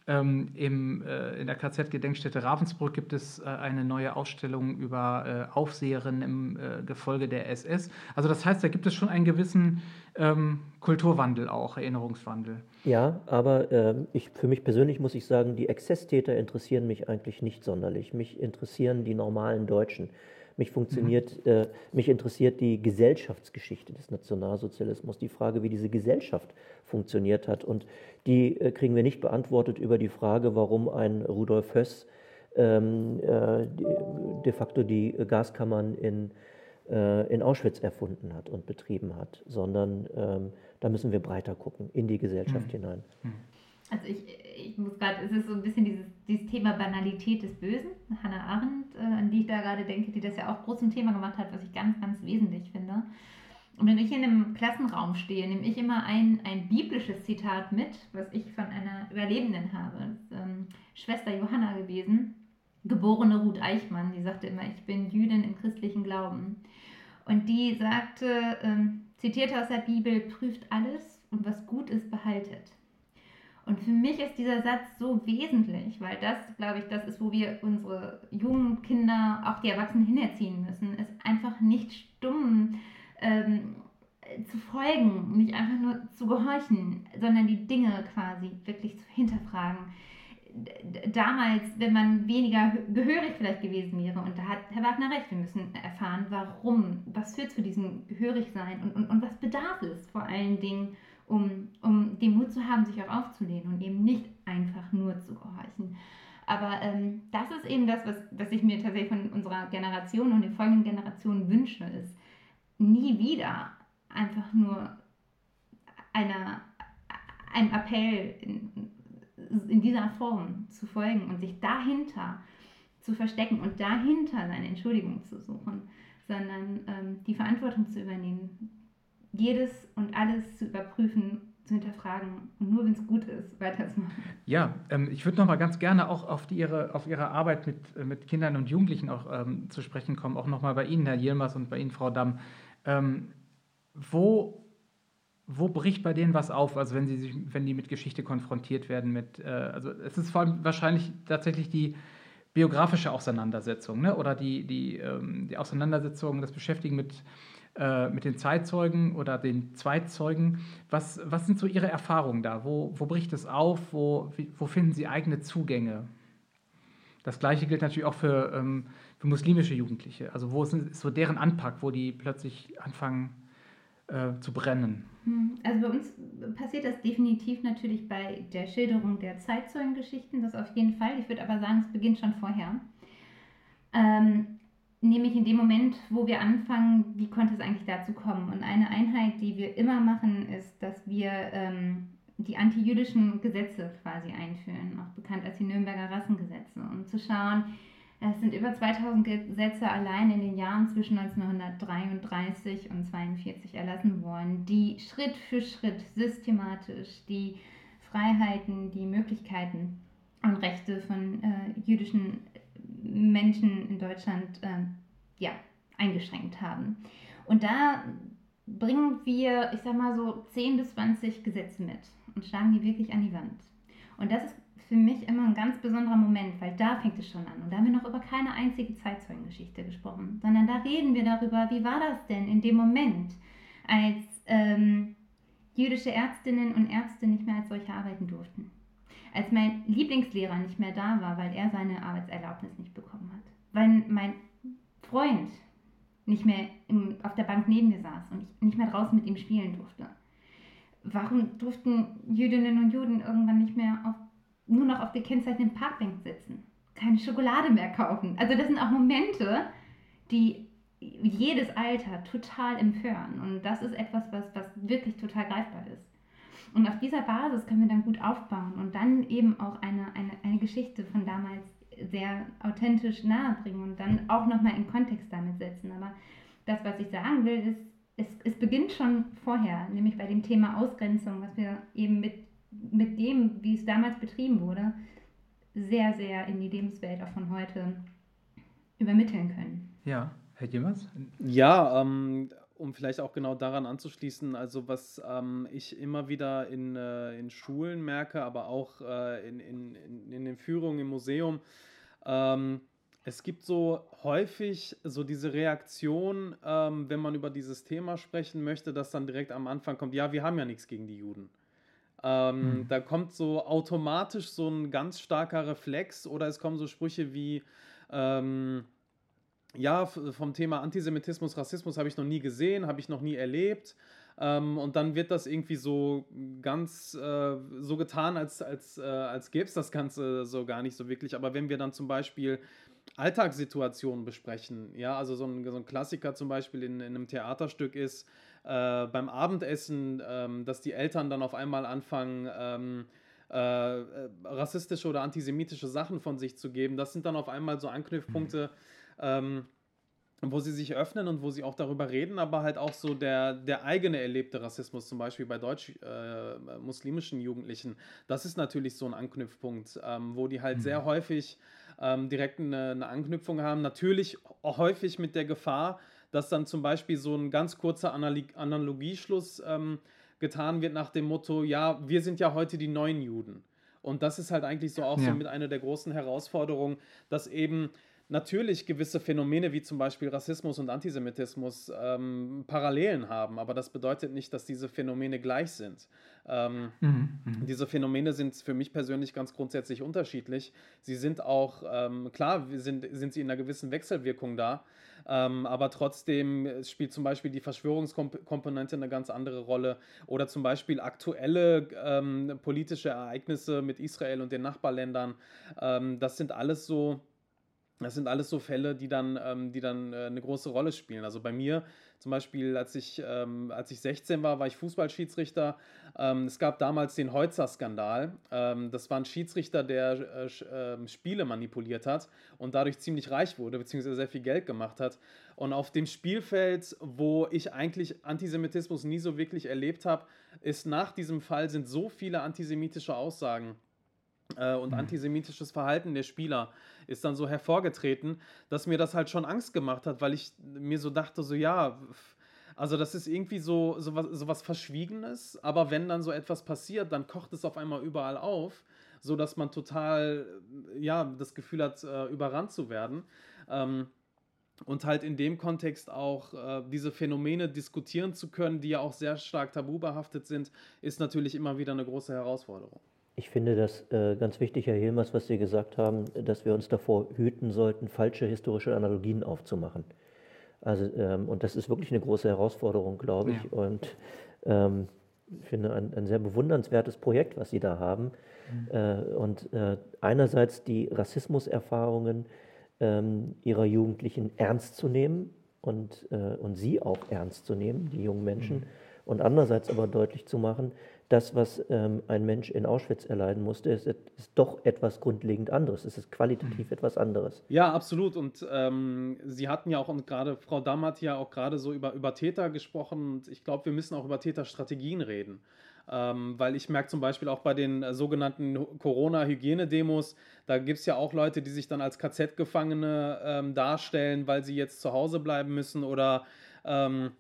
Speaker 1: Ähm, im, äh, in der KZ-Gedenkstätte Ravensbrück gibt es äh, eine neue Ausstellung über äh, Aufseherinnen im äh, Gefolge der SS. Also das heißt, da gibt es schon einen gewissen ähm, Kulturwandel auch, Erinnerungswandel.
Speaker 2: Ja, aber ähm, ich, für mich persönlich muss ich sagen, die Exzesstäter interessieren mich eigentlich nicht sonderlich. Mich interessieren die normalen Deutschen. Mich, funktioniert, mhm. äh, mich interessiert die Gesellschaftsgeschichte des Nationalsozialismus, die Frage, wie diese Gesellschaft funktioniert hat. Und die äh, kriegen wir nicht beantwortet über die Frage, warum ein Rudolf Höss ähm, äh, de facto die Gaskammern in, äh, in Auschwitz erfunden hat und betrieben hat, sondern ähm, da müssen wir breiter gucken, in die Gesellschaft mhm. hinein. Mhm.
Speaker 3: Also ich, ich muss gerade, es ist so ein bisschen dieses, dieses Thema Banalität des Bösen, Hannah Arendt, äh, an die ich da gerade denke, die das ja auch groß zum Thema gemacht hat, was ich ganz, ganz wesentlich finde. Und wenn ich in einem Klassenraum stehe, nehme ich immer ein, ein biblisches Zitat mit, was ich von einer Überlebenden habe. Ist, ähm, Schwester Johanna gewesen, geborene Ruth Eichmann, die sagte immer, ich bin Jüdin im christlichen Glauben. Und die sagte, ähm, zitierte aus der Bibel, prüft alles und was gut ist, behaltet. Und für mich ist dieser Satz so wesentlich, weil das, glaube ich, das ist, wo wir unsere jungen Kinder, auch die Erwachsenen hinerziehen müssen, ist einfach nicht stumm ähm, zu folgen, nicht einfach nur zu gehorchen, sondern die Dinge quasi wirklich zu hinterfragen. Damals, wenn man weniger gehörig vielleicht gewesen wäre, und da hat Herr Wagner recht, wir müssen erfahren, warum, was führt zu diesem Gehörigsein und, und, und was bedarf es vor allen Dingen, um, um den Mut zu haben, sich auch aufzulehnen und eben nicht einfach nur zu gehorchen. Aber ähm, das ist eben das, was, was ich mir tatsächlich von unserer Generation und den folgenden Generationen wünsche, ist nie wieder einfach nur einer, einem Appell in, in dieser Form zu folgen und sich dahinter zu verstecken und dahinter seine Entschuldigung zu suchen, sondern ähm, die Verantwortung zu übernehmen, jedes und alles zu überprüfen, zu hinterfragen und nur wenn es gut ist, weiterzumachen.
Speaker 1: Ja, ähm, ich würde noch mal ganz gerne auch auf, die, ihre, auf Ihre Arbeit mit, äh, mit Kindern und Jugendlichen auch ähm, zu sprechen kommen, auch noch mal bei Ihnen, Herr Yilmaz, und bei Ihnen, Frau Damm. Ähm, wo, wo bricht bei denen was auf, also wenn, sie sich, wenn die mit Geschichte konfrontiert werden? Mit, äh, also es ist vor allem wahrscheinlich tatsächlich die biografische Auseinandersetzung ne? oder die, die, ähm, die Auseinandersetzung, das Beschäftigen mit äh, mit den Zeitzeugen oder den Zweitzeugen. Was, was sind so Ihre Erfahrungen da? Wo, wo bricht es auf? Wo, wo finden Sie eigene Zugänge? Das Gleiche gilt natürlich auch für, ähm, für muslimische Jugendliche. Also wo ist so deren Anpack, wo die plötzlich anfangen äh, zu brennen?
Speaker 3: Hm, also bei uns passiert das definitiv natürlich bei der Schilderung der Zeitzeugengeschichten, das auf jeden Fall. Ich würde aber sagen, es beginnt schon vorher. Ähm, nämlich in dem Moment, wo wir anfangen, wie konnte es eigentlich dazu kommen? Und eine Einheit, die wir immer machen, ist, dass wir ähm, die antijüdischen Gesetze quasi einführen, auch bekannt als die Nürnberger Rassengesetze, um zu schauen, es sind über 2000 Gesetze allein in den Jahren zwischen 1933 und 1942 erlassen worden, die Schritt für Schritt systematisch die Freiheiten, die Möglichkeiten und Rechte von äh, jüdischen Menschen in Deutschland äh, ja, eingeschränkt haben. Und da bringen wir, ich sag mal so, 10 bis 20 Gesetze mit und schlagen die wirklich an die Wand. Und das ist für mich immer ein ganz besonderer Moment, weil da fängt es schon an. Und da haben wir noch über keine einzige Zeitzeugengeschichte gesprochen, sondern da reden wir darüber, wie war das denn in dem Moment, als ähm, jüdische Ärztinnen und Ärzte nicht mehr als solche arbeiten durften. Als mein Lieblingslehrer nicht mehr da war, weil er seine Arbeitserlaubnis nicht bekommen hat. Weil mein Freund nicht mehr im, auf der Bank neben mir saß und ich nicht mehr draußen mit ihm spielen durfte. Warum durften Jüdinnen und Juden irgendwann nicht mehr auf, nur noch auf gekennzeichneten Parkbänken sitzen? Keine Schokolade mehr kaufen. Also das sind auch Momente, die jedes Alter total empören. Und das ist etwas, was, was wirklich total greifbar ist. Und auf dieser Basis können wir dann gut aufbauen und dann eben auch eine, eine, eine Geschichte von damals sehr authentisch nahebringen und dann auch nochmal in Kontext damit setzen. Aber das, was ich sagen will, ist, es, es beginnt schon vorher, nämlich bei dem Thema Ausgrenzung, was wir eben mit, mit dem, wie es damals betrieben wurde, sehr, sehr in die Lebenswelt auch von heute übermitteln können.
Speaker 1: Ja, Herr Jemers?
Speaker 4: Ja, ähm, um vielleicht auch genau daran anzuschließen, also was ähm, ich immer wieder in, äh, in Schulen merke, aber auch äh, in, in, in den Führungen im Museum, ähm, es gibt so häufig so diese Reaktion, ähm, wenn man über dieses Thema sprechen möchte, dass dann direkt am Anfang kommt, ja, wir haben ja nichts gegen die Juden. Ähm, mhm. Da kommt so automatisch so ein ganz starker Reflex oder es kommen so Sprüche wie, ähm, ja, vom Thema Antisemitismus, Rassismus habe ich noch nie gesehen, habe ich noch nie erlebt. Ähm, und dann wird das irgendwie so ganz äh, so getan, als, als, äh, als gäbe es das Ganze so gar nicht so wirklich. Aber wenn wir dann zum Beispiel Alltagssituationen besprechen, ja, also so ein, so ein Klassiker zum Beispiel in, in einem Theaterstück ist äh, beim Abendessen, ähm, dass die Eltern dann auf einmal anfangen, ähm, äh, äh, rassistische oder antisemitische Sachen von sich zu geben. Das sind dann auf einmal so Anknüpfpunkte, ähm, wo sie sich öffnen und wo sie auch darüber reden, aber halt auch so der, der eigene erlebte Rassismus, zum Beispiel bei deutsch-muslimischen äh, Jugendlichen, das ist natürlich so ein Anknüpfpunkt, ähm, wo die halt mhm. sehr häufig ähm, direkt eine, eine, Anknüpfung haben. Natürlich häufig mit der Gefahr, dass dann zum Beispiel so ein ganz kurzer Analog Analogieschluss ähm, getan wird nach dem Motto, ja, wir sind ja heute die neuen Juden. Und das ist halt eigentlich so auch ja. so mit einer der großen Herausforderungen, dass eben natürlich gewisse Phänomene wie zum Beispiel Rassismus und Antisemitismus ähm, Parallelen haben, aber das bedeutet nicht, dass diese Phänomene gleich sind. Ähm, mhm, mhm. diese Phänomene sind für mich persönlich ganz grundsätzlich unterschiedlich. Sie sind auch, ähm, klar, sind, sind sie in einer gewissen Wechselwirkung da, ähm, aber trotzdem spielt zum Beispiel die Verschwörungskomponente eine ganz andere Rolle oder zum Beispiel aktuelle ähm, politische Ereignisse mit Israel und den Nachbarländern. Ähm, das sind alles so das sind alles so Fälle, die dann, ähm, die dann äh, eine große Rolle spielen. Also bei mir zum Beispiel, als ich, ähm, als ich 16 war, war ich Fußballschiedsrichter. Ähm, es gab damals den Heutzer-Skandal. Ähm, das war ein Schiedsrichter, der äh, äh, Spiele manipuliert hat und dadurch ziemlich reich wurde, beziehungsweise sehr viel Geld gemacht hat. Und auf dem Spielfeld, wo ich eigentlich Antisemitismus nie so wirklich erlebt habe, ist nach diesem Fall sind so viele antisemitische Aussagen äh, und mhm. antisemitisches Verhalten der Spieler ist dann so hervorgetreten, dass mir das halt schon Angst gemacht hat, weil ich mir so dachte, so ja, also das ist irgendwie so, so, was, so was Verschwiegenes, aber wenn dann so etwas passiert, dann kocht es auf einmal überall auf, so dass man total, ja, das Gefühl hat, äh, überrannt zu werden. Ähm, und halt in dem Kontext auch äh, diese Phänomene diskutieren zu können, die ja auch sehr stark tabubehaftet sind, ist natürlich immer wieder eine große Herausforderung.
Speaker 2: Ich finde das äh, ganz wichtig, Herr Hilmers, was Sie gesagt haben, dass wir uns davor hüten sollten, falsche historische Analogien aufzumachen. Also, ähm, und das ist wirklich eine große Herausforderung, glaube ich. Ja. Und ähm, ich finde ein, ein, sehr bewundernswertes Projekt, was Sie da haben. Mhm. Äh, und äh, einerseits die Rassismuserfahrungen ähm, Ihrer Jugendlichen ernst zu nehmen und, äh, und Sie auch ernst zu nehmen, die jungen Menschen. Mhm. Und andererseits aber deutlich zu machen, das, was ähm, ein Mensch in Auschwitz erleiden musste, ist, ist, doch etwas grundlegend anderes. Es ist qualitativ mhm. etwas anderes.
Speaker 4: Ja, absolut. Und ähm, Sie hatten ja auch, und gerade Frau Damm hat ja auch gerade so über, über Täter gesprochen. Und ich glaube, wir müssen auch über Täterstrategien reden. Ähm, weil ich merke zum Beispiel auch bei den äh, sogenannten Corona-Hygienedemos, da gibt es ja auch Leute, die sich dann als KZ-Gefangene ähm, darstellen, weil sie jetzt zu Hause bleiben müssen oder ähm,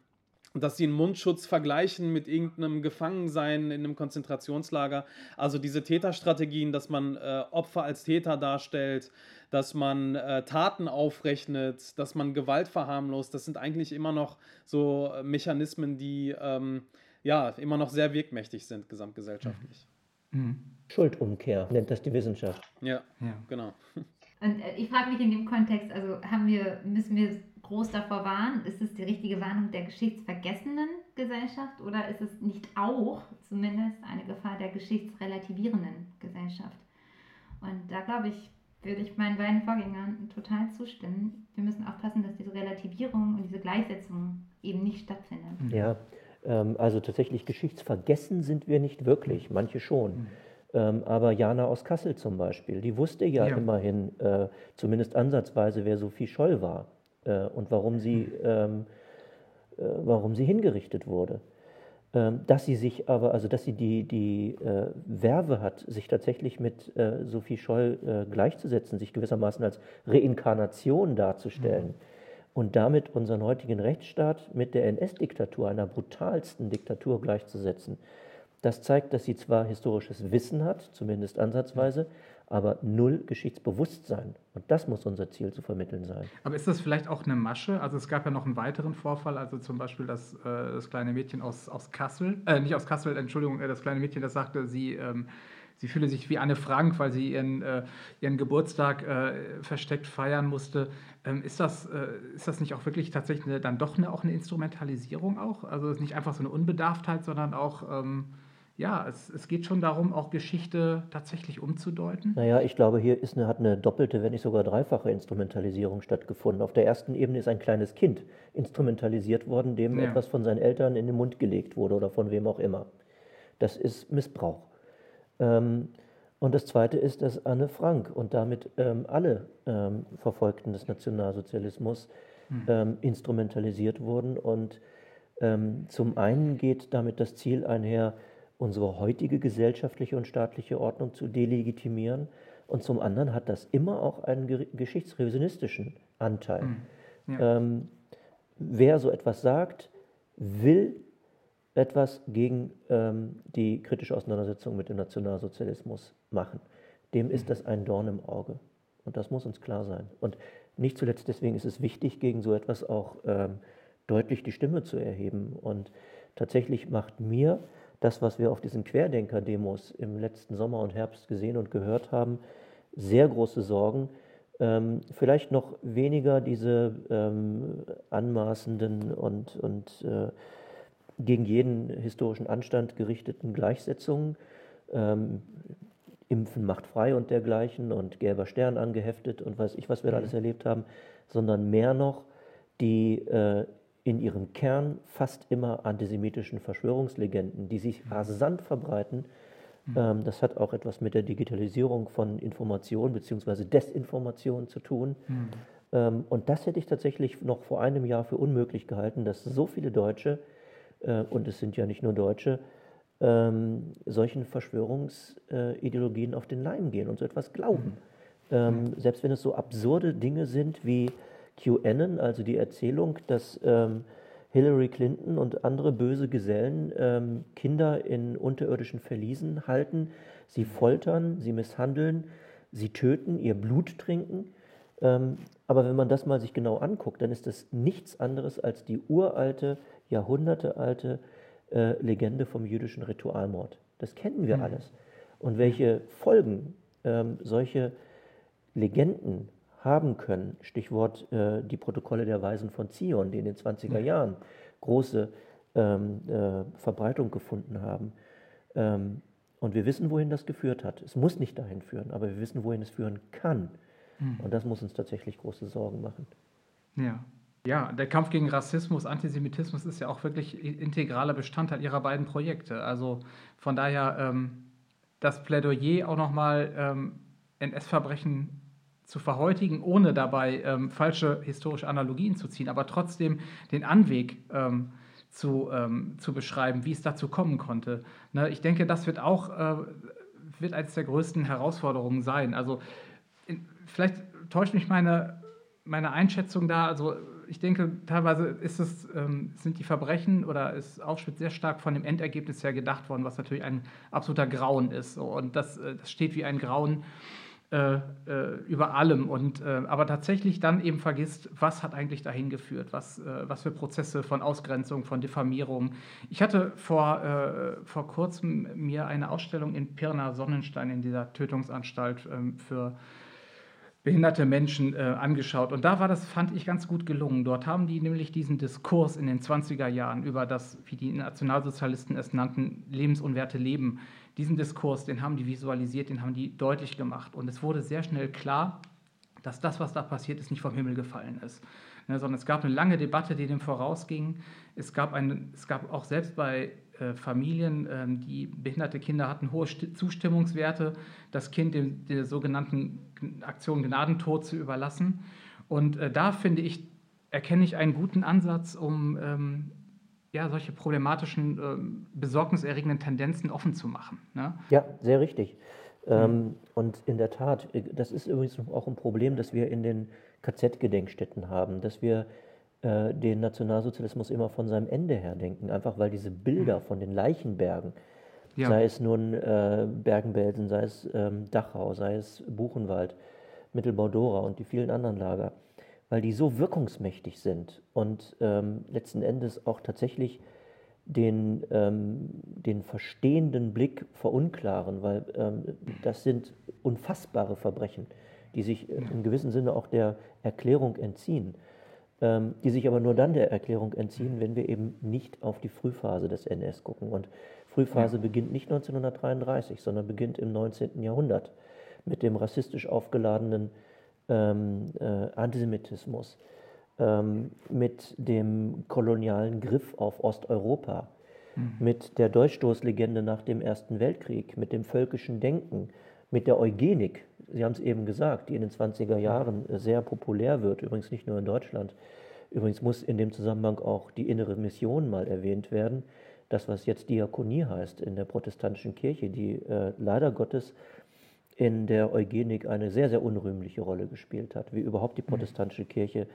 Speaker 4: dass sie einen Mundschutz vergleichen mit irgendeinem Gefangensein in einem Konzentrationslager. Also diese Täterstrategien, dass man äh, Opfer als Täter darstellt, dass man äh, Taten aufrechnet, dass man Gewalt verharmlost, das sind eigentlich immer noch so Mechanismen, die, ähm, ja immer noch sehr wirkmächtig sind gesamtgesellschaftlich.
Speaker 2: Mhm. Schuldumkehr nennt das die Wissenschaft.
Speaker 4: Ja, ja. genau.
Speaker 3: Und äh, ich frage mich in dem Kontext, also haben wir, müssen wir groß davor warnen? Ist es die richtige Warnung der geschichtsvergessenen Gesellschaft oder ist es nicht auch zumindest eine Gefahr der geschichtsrelativierenden Gesellschaft? Und da glaube ich, würde ich meinen beiden Vorgängern total zustimmen. Wir müssen aufpassen, dass diese Relativierung und diese Gleichsetzung eben nicht stattfindet.
Speaker 2: Ja, ähm, also tatsächlich geschichtsvergessen sind wir nicht wirklich, manche schon. Mhm. Ähm, aber Jana aus Kassel zum Beispiel, die wusste ja, ja. immerhin äh, zumindest ansatzweise, wer Sophie Scholl war äh, und warum sie, ähm, äh, warum sie hingerichtet wurde. Ähm, dass sie sich aber, also dass sie die, die äh, Werbe hat, sich tatsächlich mit äh, Sophie Scholl äh, gleichzusetzen, sich gewissermaßen als Reinkarnation darzustellen. Mhm und damit unseren heutigen Rechtsstaat mit der NS-Diktatur, einer brutalsten Diktatur, gleichzusetzen. Das zeigt, dass sie zwar historisches Wissen hat, zumindest ansatzweise, aber null Geschichtsbewusstsein. Und das muss unser Ziel zu vermitteln sein.
Speaker 1: Aber ist das vielleicht auch eine Masche? Also es gab ja noch einen weiteren Vorfall, also zum Beispiel das, äh, das kleine Mädchen aus, aus Kassel, äh, nicht aus Kassel, Entschuldigung, äh, das kleine Mädchen, das sagte, sie ähm, Sie fühle sich wie Anne Frank, weil sie ihren, äh, ihren Geburtstag äh, versteckt feiern musste. Ähm, ist, das, äh, ist das nicht auch wirklich tatsächlich eine, dann doch eine, auch eine Instrumentalisierung auch? Also nicht einfach so eine Unbedarftheit, sondern auch, ähm, ja, es, es geht schon darum, auch Geschichte tatsächlich umzudeuten?
Speaker 2: Naja, ich glaube, hier ist eine, hat eine doppelte, wenn nicht sogar dreifache Instrumentalisierung stattgefunden. Auf der ersten Ebene ist ein kleines Kind instrumentalisiert worden, dem ja. etwas von seinen Eltern in den Mund gelegt wurde oder von wem auch immer. Das ist Missbrauch. Ähm, und das Zweite ist, dass Anne Frank und damit ähm, alle ähm, Verfolgten des Nationalsozialismus mhm. instrumentalisiert wurden. Und zum einen geht damit das Ziel einher, unsere heutige gesellschaftliche und staatliche Ordnung zu delegitimieren. Und zum anderen hat das immer auch einen geschichtsrevisionistischen Anteil. Mhm. Ja. wer so etwas sagt, will etwas gegen ähm, die kritische Auseinandersetzung mit dem Nationalsozialismus machen. Dem ist das ein Dorn im Auge. Und das muss uns klar sein. Und nicht zuletzt deswegen ist es wichtig, gegen so etwas auch ähm, deutlich die Stimme zu erheben. Und tatsächlich macht mir das, was wir auf diesen Querdenker-Demos im letzten Sommer und Herbst gesehen und gehört haben, sehr große Sorgen. Ähm, vielleicht noch weniger diese ähm, anmaßenden und, und äh, gegen jeden historischen Anstand gerichteten Gleichsetzungen. Ähm, Impfen macht frei und dergleichen und gelber Stern angeheftet und weiß ich, was wir da alles mhm. erlebt haben, sondern mehr noch die äh, in ihrem Kern fast immer antisemitischen Verschwörungslegenden, die sich mhm. rasant verbreiten. Mhm. Ähm, das hat auch etwas mit der Digitalisierung von Information bzw. Desinformation zu tun. Mhm. Ähm, und das hätte ich tatsächlich noch vor einem Jahr für unmöglich gehalten, dass so viele Deutsche äh, und es sind ja nicht nur Deutsche, ähm, solchen Verschwörungsideologien auf den Leim gehen und so etwas glauben. Mhm. Ähm, selbst wenn es so absurde Dinge sind wie QAnon, also die Erzählung, dass ähm, Hillary Clinton und andere böse Gesellen ähm, Kinder in unterirdischen Verliesen halten, sie foltern, sie misshandeln, sie töten, ihr Blut trinken. Ähm, aber wenn man das mal sich genau anguckt, dann ist das nichts anderes als die uralte jahrhundertealte äh, Legende vom jüdischen Ritualmord. Das kennen wir mhm. alles. Und welche Folgen ähm, solche Legenden haben können, Stichwort äh, die Protokolle der Weisen von Zion, die in den 20er Jahren große ähm, äh, Verbreitung gefunden haben. Ähm, und wir wissen, wohin das geführt hat. Es muss nicht dahin führen, aber wir wissen, wohin es führen kann. Mhm. Und das muss uns tatsächlich große Sorgen machen.
Speaker 1: Ja. Ja, der Kampf gegen Rassismus, Antisemitismus ist ja auch wirklich integraler Bestandteil ihrer beiden Projekte. Also von daher ähm, das Plädoyer auch nochmal ähm, NS-Verbrechen zu verhäutigen, ohne dabei ähm, falsche historische Analogien zu ziehen, aber trotzdem den Anweg ähm, zu, ähm, zu beschreiben, wie es dazu kommen konnte. Ne, ich denke, das wird auch äh, wird eines der größten Herausforderungen sein. Also in, vielleicht täuscht mich meine, meine Einschätzung da. Also ich denke, teilweise es, ähm, sind die Verbrechen oder ist Auschwitz sehr stark von dem Endergebnis her gedacht worden, was natürlich ein absoluter Grauen ist. Und das, äh, das steht wie ein Grauen äh, äh, über allem und äh, aber tatsächlich dann eben vergisst, was hat eigentlich dahin geführt, was, äh, was für Prozesse von Ausgrenzung, von Diffamierung. Ich hatte vor, äh, vor kurzem mir eine Ausstellung in Pirna Sonnenstein in dieser Tötungsanstalt ähm, für behinderte Menschen äh, angeschaut. Und da war das, fand ich, ganz gut gelungen. Dort haben die nämlich diesen Diskurs in den 20er Jahren über das, wie die Nationalsozialisten es nannten, lebensunwerte Leben. Diesen Diskurs, den haben die visualisiert, den haben die deutlich gemacht. Und es wurde sehr schnell klar, dass das, was da passiert ist, nicht vom Himmel gefallen ist. Ne, sondern es gab eine lange Debatte, die dem vorausging. Es gab, eine, es gab auch selbst bei äh, Familien, ähm, die behinderte Kinder hatten, hohe Zustimmungswerte, das Kind dem, der sogenannten Aktion Gnadentod zu überlassen. Und äh, da finde ich, erkenne ich einen guten Ansatz, um ähm, ja, solche problematischen, ähm, besorgniserregenden Tendenzen offen zu machen. Ne?
Speaker 2: Ja, sehr richtig. Mhm. und in der Tat, äh, das ist übrigens auch ein Problem, das wir in den KZ-Gedenkstätten haben, dass wir äh, den Nationalsozialismus immer von seinem Ende her denken, einfach weil diese Bilder von den Leichenbergen, ja. sei es nun äh, Bergen-Belsen, sei es ähm, Dachau, sei es Buchenwald, Mittelbau-Dora und die vielen anderen Lager, weil die so wirkungsmächtig sind und ähm, letzten Endes auch tatsächlich den, ähm, den verstehenden Blick verunklaren, weil ähm, das sind unfassbare Verbrechen, die sich im gewissen Sinne auch der Erklärung entziehen ähm, die sich aber nur dann der Erklärung entziehen, wenn wir eben nicht auf die Frühphase des NS gucken. Und Frühphase ja. beginnt nicht 1933, sondern beginnt im 19. Jahrhundert mit dem rassistisch aufgeladenen ähm, äh, Antisemitismus, ähm, mit dem kolonialen Griff auf Osteuropa, mhm. mit der Durchstoßlegende nach dem Ersten Weltkrieg, mit dem völkischen Denken, mit der Eugenik, Sie haben es eben gesagt, die in den 20er Jahren sehr populär wird, übrigens nicht nur in Deutschland. Übrigens muss in dem Zusammenhang auch die innere Mission mal erwähnt werden. Das, was jetzt Diakonie heißt in der protestantischen Kirche, die äh, leider Gottes in der Eugenik eine sehr, sehr unrühmliche Rolle gespielt hat, wie überhaupt die mhm. protestantische Kirche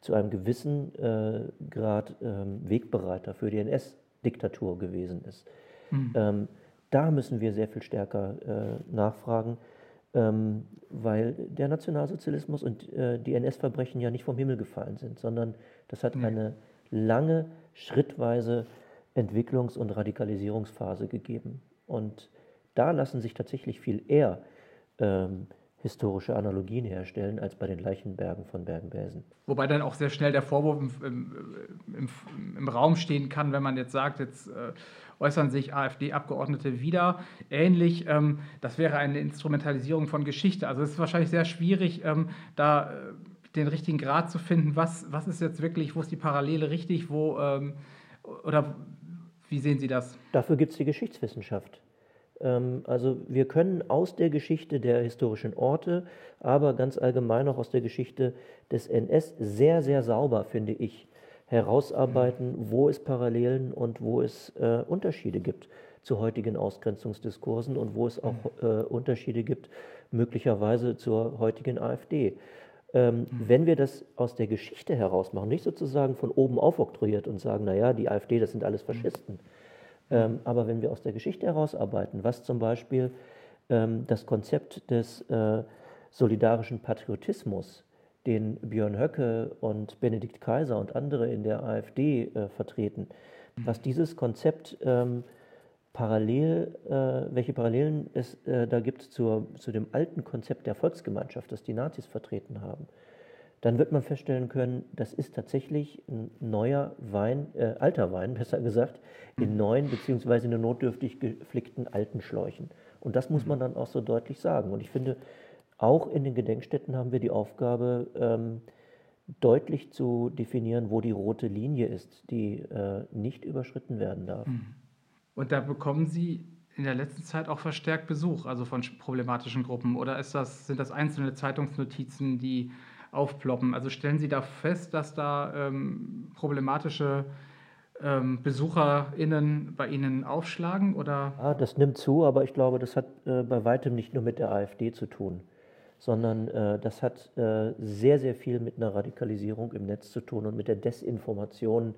Speaker 2: zu einem gewissen äh, Grad äh, Wegbereiter für die NS-Diktatur gewesen ist. Mhm. Ähm, da müssen wir sehr viel stärker äh, nachfragen ähm, weil der Nationalsozialismus und äh, die NS-Verbrechen ja nicht vom Himmel gefallen sind, sondern das hat nee. eine lange, schrittweise Entwicklungs- und Radikalisierungsphase gegeben. Und da lassen sich tatsächlich viel eher ähm, historische Analogien herstellen als bei den Leichenbergen von Bergen-Belsen.
Speaker 1: Wobei dann auch sehr schnell der Vorwurf im, im, im, im Raum stehen kann, wenn man jetzt sagt, jetzt äh, äußern sich AfD-Abgeordnete wieder ähnlich. Ähm, das wäre eine Instrumentalisierung von Geschichte. Also es ist wahrscheinlich sehr schwierig, ähm, da äh, den richtigen Grad zu finden, was, was ist jetzt wirklich, wo ist die Parallele richtig, wo ähm, oder wie sehen Sie das?
Speaker 2: Dafür gibt es die Geschichtswissenschaft. Ähm, also wir können aus der Geschichte der historischen Orte, aber ganz allgemein auch aus der Geschichte des NS sehr, sehr sauber, finde ich, herausarbeiten, wo es Parallelen und wo es äh, Unterschiede gibt zu heutigen Ausgrenzungsdiskursen und wo es auch äh, Unterschiede gibt, möglicherweise zur heutigen AfD. Ähm, mhm. Wenn wir das aus der Geschichte heraus machen, nicht sozusagen von oben aufoktroyiert und sagen, naja, die AfD, das sind alles Faschisten, ähm, aber wenn wir aus der Geschichte herausarbeiten, was zum Beispiel ähm, das Konzept des äh, solidarischen Patriotismus, den Björn Höcke und Benedikt Kaiser und andere in der AfD äh, vertreten, was dieses Konzept ähm, parallel, äh, welche Parallelen es äh, da gibt zur, zu dem alten Konzept der Volksgemeinschaft, das die Nazis vertreten haben dann wird man feststellen können, das ist tatsächlich ein neuer Wein, äh, alter Wein, besser gesagt, in mhm. neuen beziehungsweise in notdürftig geflickten alten Schläuchen. Und das muss man dann auch so deutlich sagen. Und ich finde, auch in den Gedenkstätten haben wir die Aufgabe, ähm, deutlich zu definieren, wo die rote Linie ist, die äh, nicht überschritten werden darf. Mhm.
Speaker 1: Und da bekommen Sie in der letzten Zeit auch verstärkt Besuch, also von problematischen Gruppen? Oder das, sind das einzelne Zeitungsnotizen, die aufploppen. Also stellen Sie da fest, dass da ähm, problematische ähm, BesucherInnen bei Ihnen aufschlagen? Oder?
Speaker 2: Ja, das nimmt zu, aber ich glaube, das hat äh, bei weitem nicht nur mit der AfD zu tun, sondern äh, das hat äh, sehr, sehr viel mit einer Radikalisierung im Netz zu tun und mit der Desinformation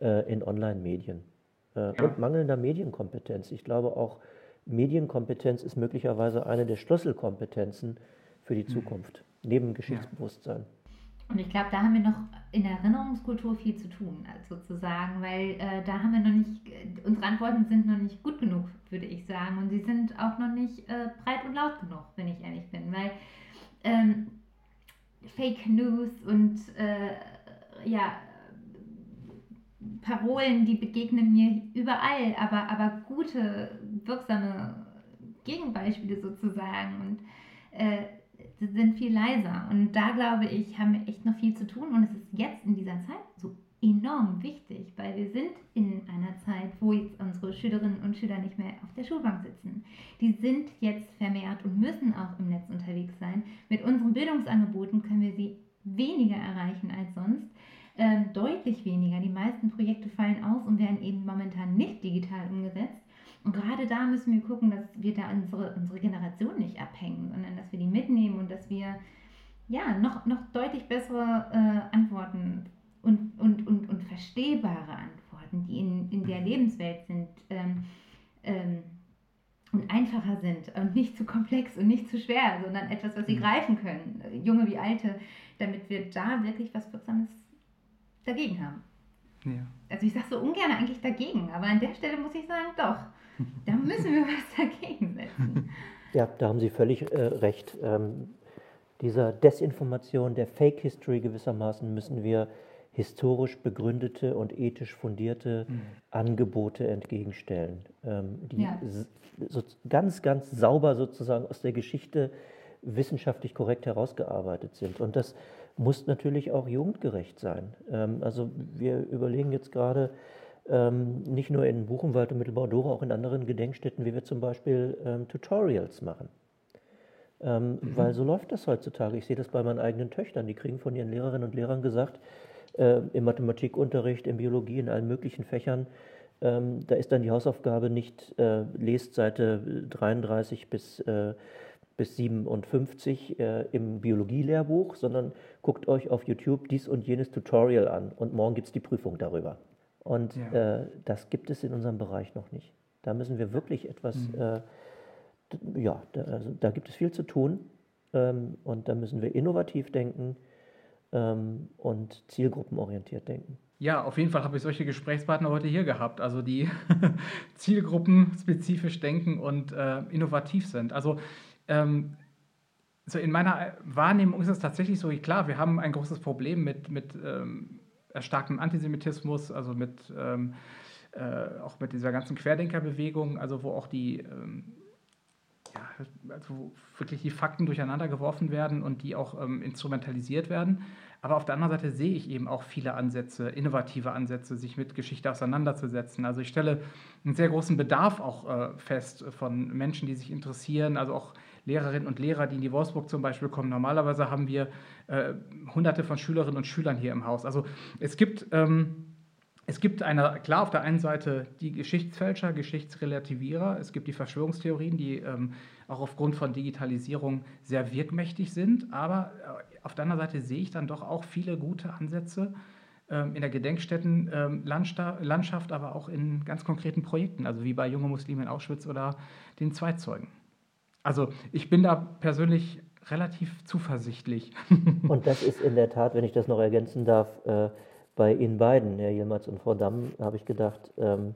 Speaker 2: äh, in Online-Medien äh, ja. und mangelnder Medienkompetenz. Ich glaube auch, Medienkompetenz ist möglicherweise eine der Schlüsselkompetenzen für die Zukunft, neben Geschichtsbewusstsein.
Speaker 3: Und ich glaube, da haben wir noch in der Erinnerungskultur viel zu tun, also sozusagen, weil äh, da haben wir noch nicht, äh, unsere Antworten sind noch nicht gut genug, würde ich sagen. Und sie sind auch noch nicht äh, breit und laut genug, wenn ich ehrlich bin. Weil ähm, Fake News und äh, ja, Parolen, die begegnen mir überall, aber, aber gute, wirksame Gegenbeispiele sozusagen. Und äh, sind viel leiser. Und da glaube ich, haben wir echt noch viel zu tun. Und es ist jetzt in dieser Zeit so enorm wichtig, weil wir sind in einer Zeit, wo jetzt unsere Schülerinnen und Schüler nicht mehr auf der Schulbank sitzen. Die sind jetzt vermehrt und müssen auch im Netz unterwegs sein. Mit unseren Bildungsangeboten können wir sie weniger erreichen als sonst. Ähm, deutlich weniger. Die meisten Projekte fallen aus und werden eben momentan nicht digital umgesetzt. Und gerade da müssen wir gucken, dass wir da unsere, unsere Generation nicht abhängen, sondern dass wir die mitnehmen und dass wir ja noch, noch deutlich bessere äh, Antworten und, und, und, und verstehbare Antworten, die in, in der Lebenswelt sind, ähm, ähm, und einfacher sind und nicht zu komplex und nicht zu schwer, sondern etwas, was sie mhm. greifen können, junge wie alte, damit wir da wirklich was Wirksames dagegen haben. Ja. Also ich sage so ungern eigentlich dagegen, aber an der Stelle muss ich sagen, doch. Da müssen wir was dagegen setzen.
Speaker 2: Ja, da haben Sie völlig äh, recht. Ähm, dieser Desinformation, der Fake History gewissermaßen müssen wir historisch begründete und ethisch fundierte mhm. Angebote entgegenstellen, ähm, die ja. so ganz, ganz sauber sozusagen aus der Geschichte wissenschaftlich korrekt herausgearbeitet sind. Und das muss natürlich auch jugendgerecht sein. Ähm, also wir überlegen jetzt gerade, ähm, nicht nur in Buchenwald und Mittelbau-Dora, auch in anderen Gedenkstätten, wie wir zum Beispiel ähm, Tutorials machen. Ähm, mhm. Weil so läuft das heutzutage. Ich sehe das bei meinen eigenen Töchtern. Die kriegen von ihren Lehrerinnen und Lehrern gesagt, äh, im Mathematikunterricht, in Biologie, in allen möglichen Fächern, ähm, da ist dann die Hausaufgabe nicht, äh, lest Seite 33 bis, äh, bis 57 äh, im Biologielehrbuch, sondern guckt euch auf YouTube dies und jenes Tutorial an und morgen gibt es die Prüfung darüber. Und ja. äh, das gibt es in unserem Bereich noch nicht. Da müssen wir wirklich etwas, mhm. äh, ja, da, also, da, gibt es viel zu tun ähm, und da müssen wir innovativ denken ähm, und zielgruppenorientiert denken.
Speaker 1: Ja, auf jeden Fall habe ich solche Gesprächspartner heute hier gehabt, also die zielgruppenspezifisch denken und äh, innovativ sind. Also ähm, so in meiner Wahrnehmung ist es tatsächlich so, klar, wir haben ein großes Problem mit, mit ähm, erstarktem Antisemitismus, also mit ähm, äh, auch mit dieser ganzen Querdenkerbewegung, also wo auch die ähm, ja, also wirklich die Fakten durcheinander geworfen werden und die auch ähm, instrumentalisiert werden. Aber auf der anderen Seite sehe ich eben auch viele Ansätze, innovative Ansätze, sich mit Geschichte auseinanderzusetzen. Also ich stelle einen sehr großen Bedarf auch äh, fest von Menschen, die sich interessieren, also auch Lehrerinnen und Lehrer, die in die Wolfsburg zum Beispiel kommen. Normalerweise haben wir äh, hunderte von Schülerinnen und Schülern hier im Haus. Also es gibt, ähm, es gibt eine, klar auf der einen Seite die Geschichtsfälscher, Geschichtsrelativierer, es gibt die Verschwörungstheorien, die ähm, auch aufgrund von Digitalisierung sehr wirkmächtig sind, aber äh, auf der anderen Seite sehe ich dann doch auch viele gute Ansätze ähm, in der Gedenkstättenlandschaft, ähm, aber auch in ganz konkreten Projekten, also wie bei Junge Muslime in Auschwitz oder den Zweitzeugen. Also ich bin da persönlich relativ zuversichtlich.
Speaker 2: und das ist in der Tat, wenn ich das noch ergänzen darf, äh, bei Ihnen beiden, Herr Yilmaz und Frau Damm, habe ich gedacht, ähm,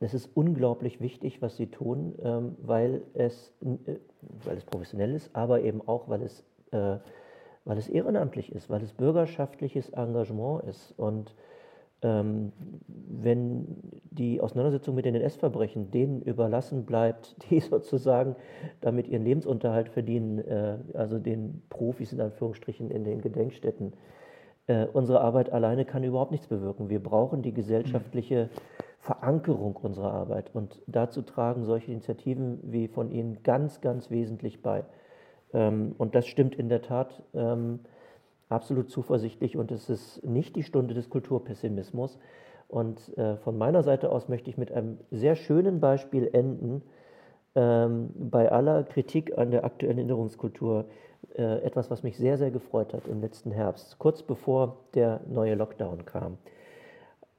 Speaker 2: es ist unglaublich wichtig, was Sie tun, ähm, weil, es, äh, weil es professionell ist, aber eben auch, weil es, äh, weil es ehrenamtlich ist, weil es bürgerschaftliches Engagement ist. Und ähm, wenn die Auseinandersetzung mit den NS-Verbrechen denen überlassen bleibt, die sozusagen damit ihren Lebensunterhalt verdienen, äh, also den Profis in Anführungsstrichen in den Gedenkstätten, äh, unsere Arbeit alleine kann überhaupt nichts bewirken. Wir brauchen die gesellschaftliche Verankerung unserer Arbeit und dazu tragen solche Initiativen wie von Ihnen ganz, ganz wesentlich bei. Ähm, und das stimmt in der Tat. Ähm, absolut zuversichtlich und es ist nicht die Stunde des Kulturpessimismus. Und äh, von meiner Seite aus möchte ich mit einem sehr schönen Beispiel enden. Ähm, bei aller Kritik an der aktuellen Erinnerungskultur äh, etwas, was mich sehr, sehr gefreut hat im letzten Herbst, kurz bevor der neue Lockdown kam,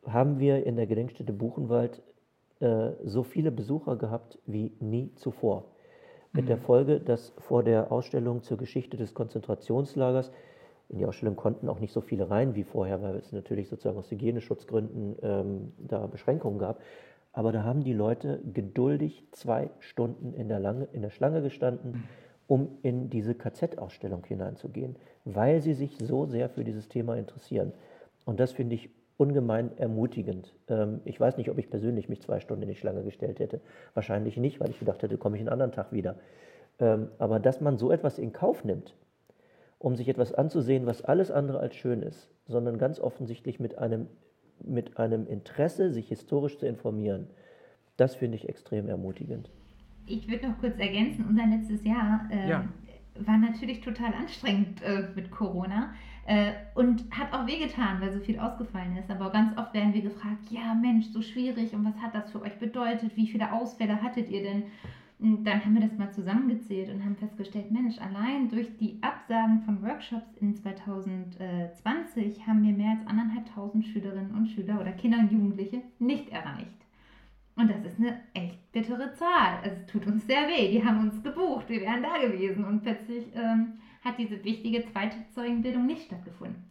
Speaker 2: haben wir in der Gedenkstätte Buchenwald äh, so viele Besucher gehabt wie nie zuvor. Mit der Folge, dass vor der Ausstellung zur Geschichte des Konzentrationslagers in die Ausstellung konnten auch nicht so viele rein wie vorher, weil es natürlich sozusagen aus Hygieneschutzgründen ähm, da Beschränkungen gab. Aber da haben die Leute geduldig zwei Stunden in der, Lange, in der Schlange gestanden, um in diese KZ-Ausstellung hineinzugehen, weil sie sich so sehr für dieses Thema interessieren. Und das finde ich ungemein ermutigend. Ähm, ich weiß nicht, ob ich persönlich mich zwei Stunden in die Schlange gestellt hätte. Wahrscheinlich nicht, weil ich gedacht hätte, komme ich einen anderen Tag wieder. Ähm, aber dass man so etwas in Kauf nimmt, um sich etwas anzusehen, was alles andere als schön ist, sondern ganz offensichtlich mit einem, mit einem Interesse, sich historisch zu informieren, das finde ich extrem ermutigend.
Speaker 3: Ich würde noch kurz ergänzen, unser letztes Jahr äh, ja. war natürlich total anstrengend äh, mit Corona. Äh, und hat auch wehgetan, weil so viel ausgefallen ist. Aber ganz oft werden wir gefragt, ja Mensch, so schwierig und was hat das für euch bedeutet? Wie viele Ausfälle hattet ihr denn? Und dann haben wir das mal zusammengezählt und haben festgestellt, Mensch, allein durch die Absagen von Workshops in 2020 haben wir mehr als anderthalbtausend Schülerinnen und Schüler oder Kinder und Jugendliche nicht erreicht. Und das ist eine echt bittere Zahl. Also es tut uns sehr weh. Die haben uns gebucht, wir wären da gewesen und plötzlich ähm, hat diese wichtige zweite Zeugenbildung nicht stattgefunden.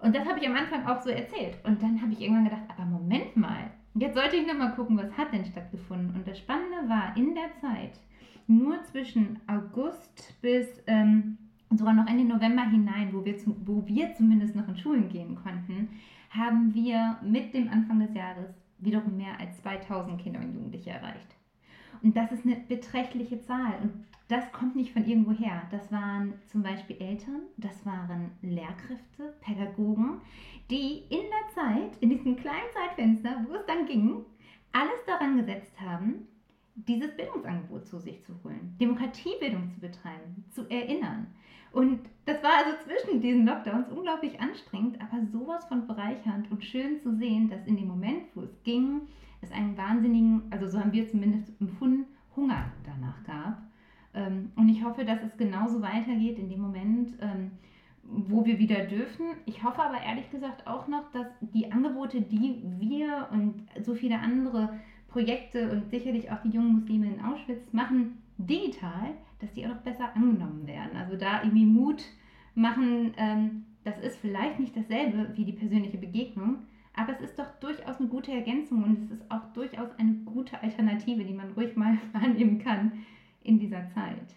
Speaker 3: Und das habe ich am Anfang auch so erzählt. Und dann habe ich irgendwann gedacht, aber Moment mal, jetzt sollte ich nochmal gucken, was hat denn stattgefunden. Und das Spannende war, in der Zeit, nur zwischen August bis ähm, sogar noch in den November hinein, wo wir, zu, wo wir zumindest noch in Schulen gehen konnten, haben wir mit dem Anfang des Jahres wiederum mehr als 2000 Kinder und Jugendliche erreicht. Und das ist eine beträchtliche Zahl. Und das kommt nicht von irgendwo her. Das waren zum Beispiel Eltern, das waren Lehrkräfte, Pädagogen, die in der Zeit, in diesem kleinen Zeitfenster, wo es dann ging, alles daran gesetzt haben, dieses Bildungsangebot zu sich zu holen, Demokratiebildung zu betreiben, zu erinnern. Und das war also zwischen diesen Lockdowns unglaublich anstrengend, aber sowas von bereichernd und schön zu sehen, dass in dem Moment, wo es ging, es einen wahnsinnigen, also so haben wir zumindest empfunden, Hunger danach gab und ich hoffe, dass es genauso weitergeht in dem Moment, ähm, wo wir wieder dürfen. Ich hoffe aber ehrlich gesagt auch noch, dass die Angebote, die wir und so viele andere Projekte und sicherlich auch die jungen Muslime in Auschwitz machen, digital, dass die auch noch besser angenommen werden. Also da irgendwie Mut machen, ähm, das ist vielleicht nicht dasselbe wie die persönliche Begegnung, aber es ist doch durchaus eine gute Ergänzung und es ist auch durchaus eine gute Alternative, die man ruhig mal annehmen kann in dieser Zeit.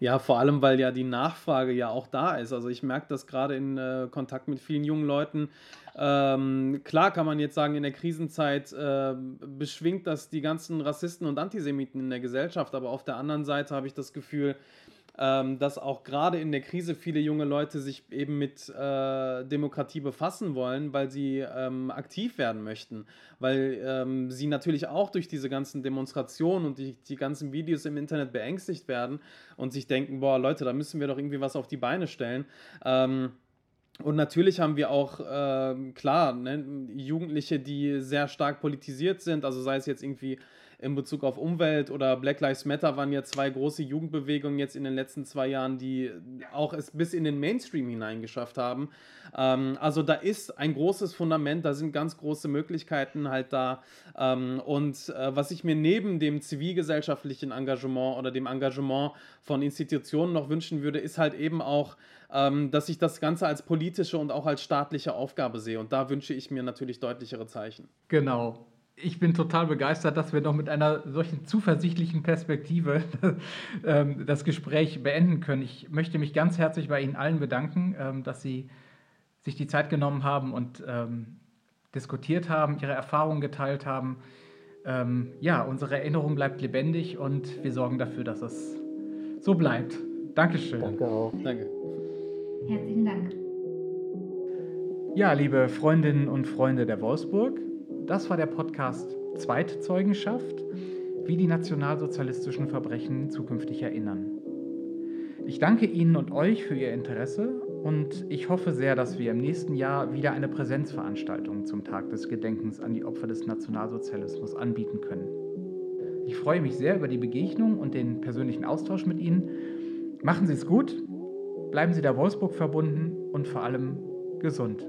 Speaker 4: Ja, vor allem, weil ja die Nachfrage ja auch da ist. Also ich merke das gerade in äh, Kontakt mit vielen jungen Leuten. Ähm, klar kann man jetzt sagen, in der Krisenzeit äh, beschwingt das die ganzen Rassisten und Antisemiten in der Gesellschaft, aber auf der anderen Seite habe ich das Gefühl, ähm, dass auch gerade in der Krise viele junge Leute sich eben mit äh, Demokratie befassen wollen, weil sie ähm, aktiv werden möchten, weil ähm, sie natürlich auch durch diese ganzen Demonstrationen und die, die ganzen Videos im Internet beängstigt werden und sich denken, boah Leute, da müssen wir doch irgendwie was auf die Beine stellen. Ähm, und natürlich haben wir auch, äh, klar, ne, Jugendliche, die sehr stark politisiert sind, also sei es jetzt irgendwie in Bezug auf Umwelt oder Black Lives Matter waren ja zwei große Jugendbewegungen jetzt in den letzten zwei Jahren, die auch es bis in den Mainstream hineingeschafft haben. Ähm, also da ist ein großes Fundament, da sind ganz große Möglichkeiten halt da. Ähm, und äh, was ich mir neben dem zivilgesellschaftlichen Engagement oder dem Engagement von Institutionen noch wünschen würde, ist halt eben auch, ähm, dass ich das Ganze als politische und auch als staatliche Aufgabe sehe. Und da wünsche ich mir natürlich deutlichere Zeichen.
Speaker 1: Genau ich bin total begeistert, dass wir noch mit einer solchen zuversichtlichen Perspektive ähm, das Gespräch beenden können. Ich möchte mich ganz herzlich bei Ihnen allen bedanken, ähm, dass Sie sich die Zeit genommen haben und ähm, diskutiert haben, Ihre Erfahrungen geteilt haben. ja, unsere Erinnerung bleibt lebendig und wir sorgen dafür, dass es so bleibt. Dankeschön.
Speaker 2: Danke auch.
Speaker 3: Danke. Herzlichen Dank.
Speaker 1: Ja, liebe Freundinnen und Freunde der Wolfsburg, das war der Podcast Zweitzeugenschaft, wie die nationalsozialistischen Verbrechen zukünftig erinnern. Ich danke Ihnen und euch für Ihr Interesse und ich hoffe sehr, dass wir im nächsten Jahr wieder eine Präsenzveranstaltung zum Tag des Gedenkens an die Opfer des Nationalsozialismus anbieten können. Ich freue mich sehr über die Begegnung und den persönlichen Austausch mit Ihnen. Machen Sie es gut, bleiben Sie der Wolfsburg verbunden und vor allem gesund.